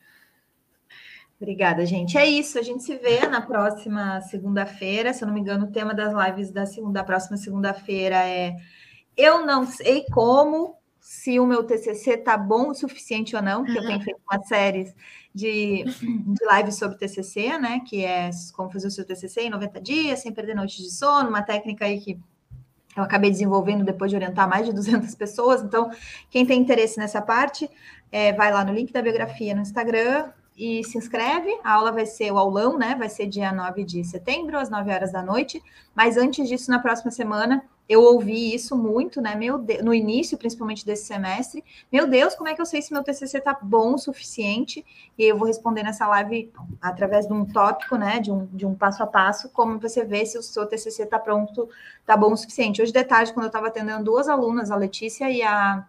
Obrigada, gente. É isso. A gente se vê na próxima segunda-feira. Se eu não me engano, o tema das lives da, segunda, da próxima segunda-feira é Eu não sei como, se o meu TCC tá bom o suficiente ou não, porque eu tenho feito uma série de, de lives sobre TCC, né? Que é como fazer o seu TCC em 90 dias, sem perder noites de sono, uma técnica aí que eu acabei desenvolvendo depois de orientar mais de 200 pessoas. Então, quem tem interesse nessa parte, é, vai lá no link da biografia no Instagram, e se inscreve. A aula vai ser o aulão, né? Vai ser dia 9 de setembro, às 9 horas da noite. Mas antes disso, na próxima semana, eu ouvi isso muito, né? Meu Deus, no início, principalmente desse semestre. Meu Deus, como é que eu sei se meu TCC tá bom o suficiente? E eu vou responder nessa live através de um tópico, né? De um, de um passo a passo, como você vê se o seu TCC tá pronto, tá bom o suficiente. Hoje de tarde, quando eu estava atendendo duas alunas, a Letícia e a,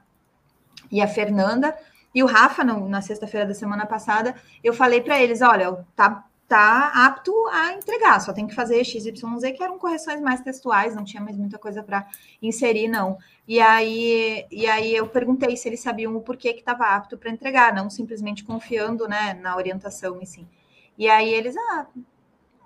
e a Fernanda, e o Rafa, no, na sexta-feira da semana passada, eu falei para eles: olha, tá, tá apto a entregar, só tem que fazer XYZ, que eram correções mais textuais, não tinha mais muita coisa para inserir, não. E aí, e aí eu perguntei se eles sabiam o porquê que estava apto para entregar, não simplesmente confiando né, na orientação, assim. E aí eles, ah,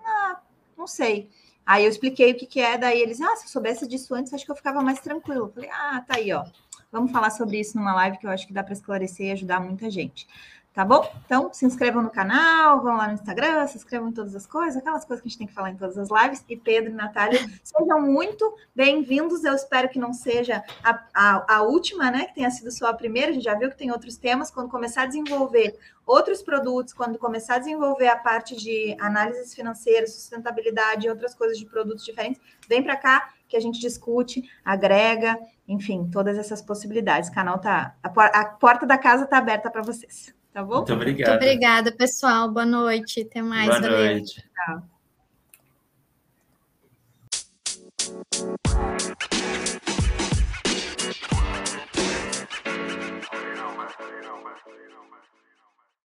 ah, não sei. Aí eu expliquei o que, que é, daí eles, ah, se eu soubesse disso antes, acho que eu ficava mais tranquilo. Falei, ah, tá aí, ó. Vamos falar sobre isso numa live que eu acho que dá para esclarecer e ajudar muita gente. Tá bom? Então, se inscrevam no canal, vão lá no Instagram, se inscrevam em todas as coisas, aquelas coisas que a gente tem que falar em todas as lives. E Pedro e Natália, sejam muito bem-vindos. Eu espero que não seja a, a, a, última, né? Que tenha sido só a primeira. A gente já viu que tem outros temas. Quando começar a desenvolver outros produtos, quando começar a desenvolver a parte de análises financeiras, sustentabilidade e outras coisas de produtos diferentes, vem para cá que a gente discute, agrega, enfim, todas essas possibilidades. O canal tá. A, a porta da casa está aberta para vocês. Tá bom? Muito obrigado. Muito obrigada, pessoal. Boa noite. Até mais. Boa Valeu. noite. Tchau.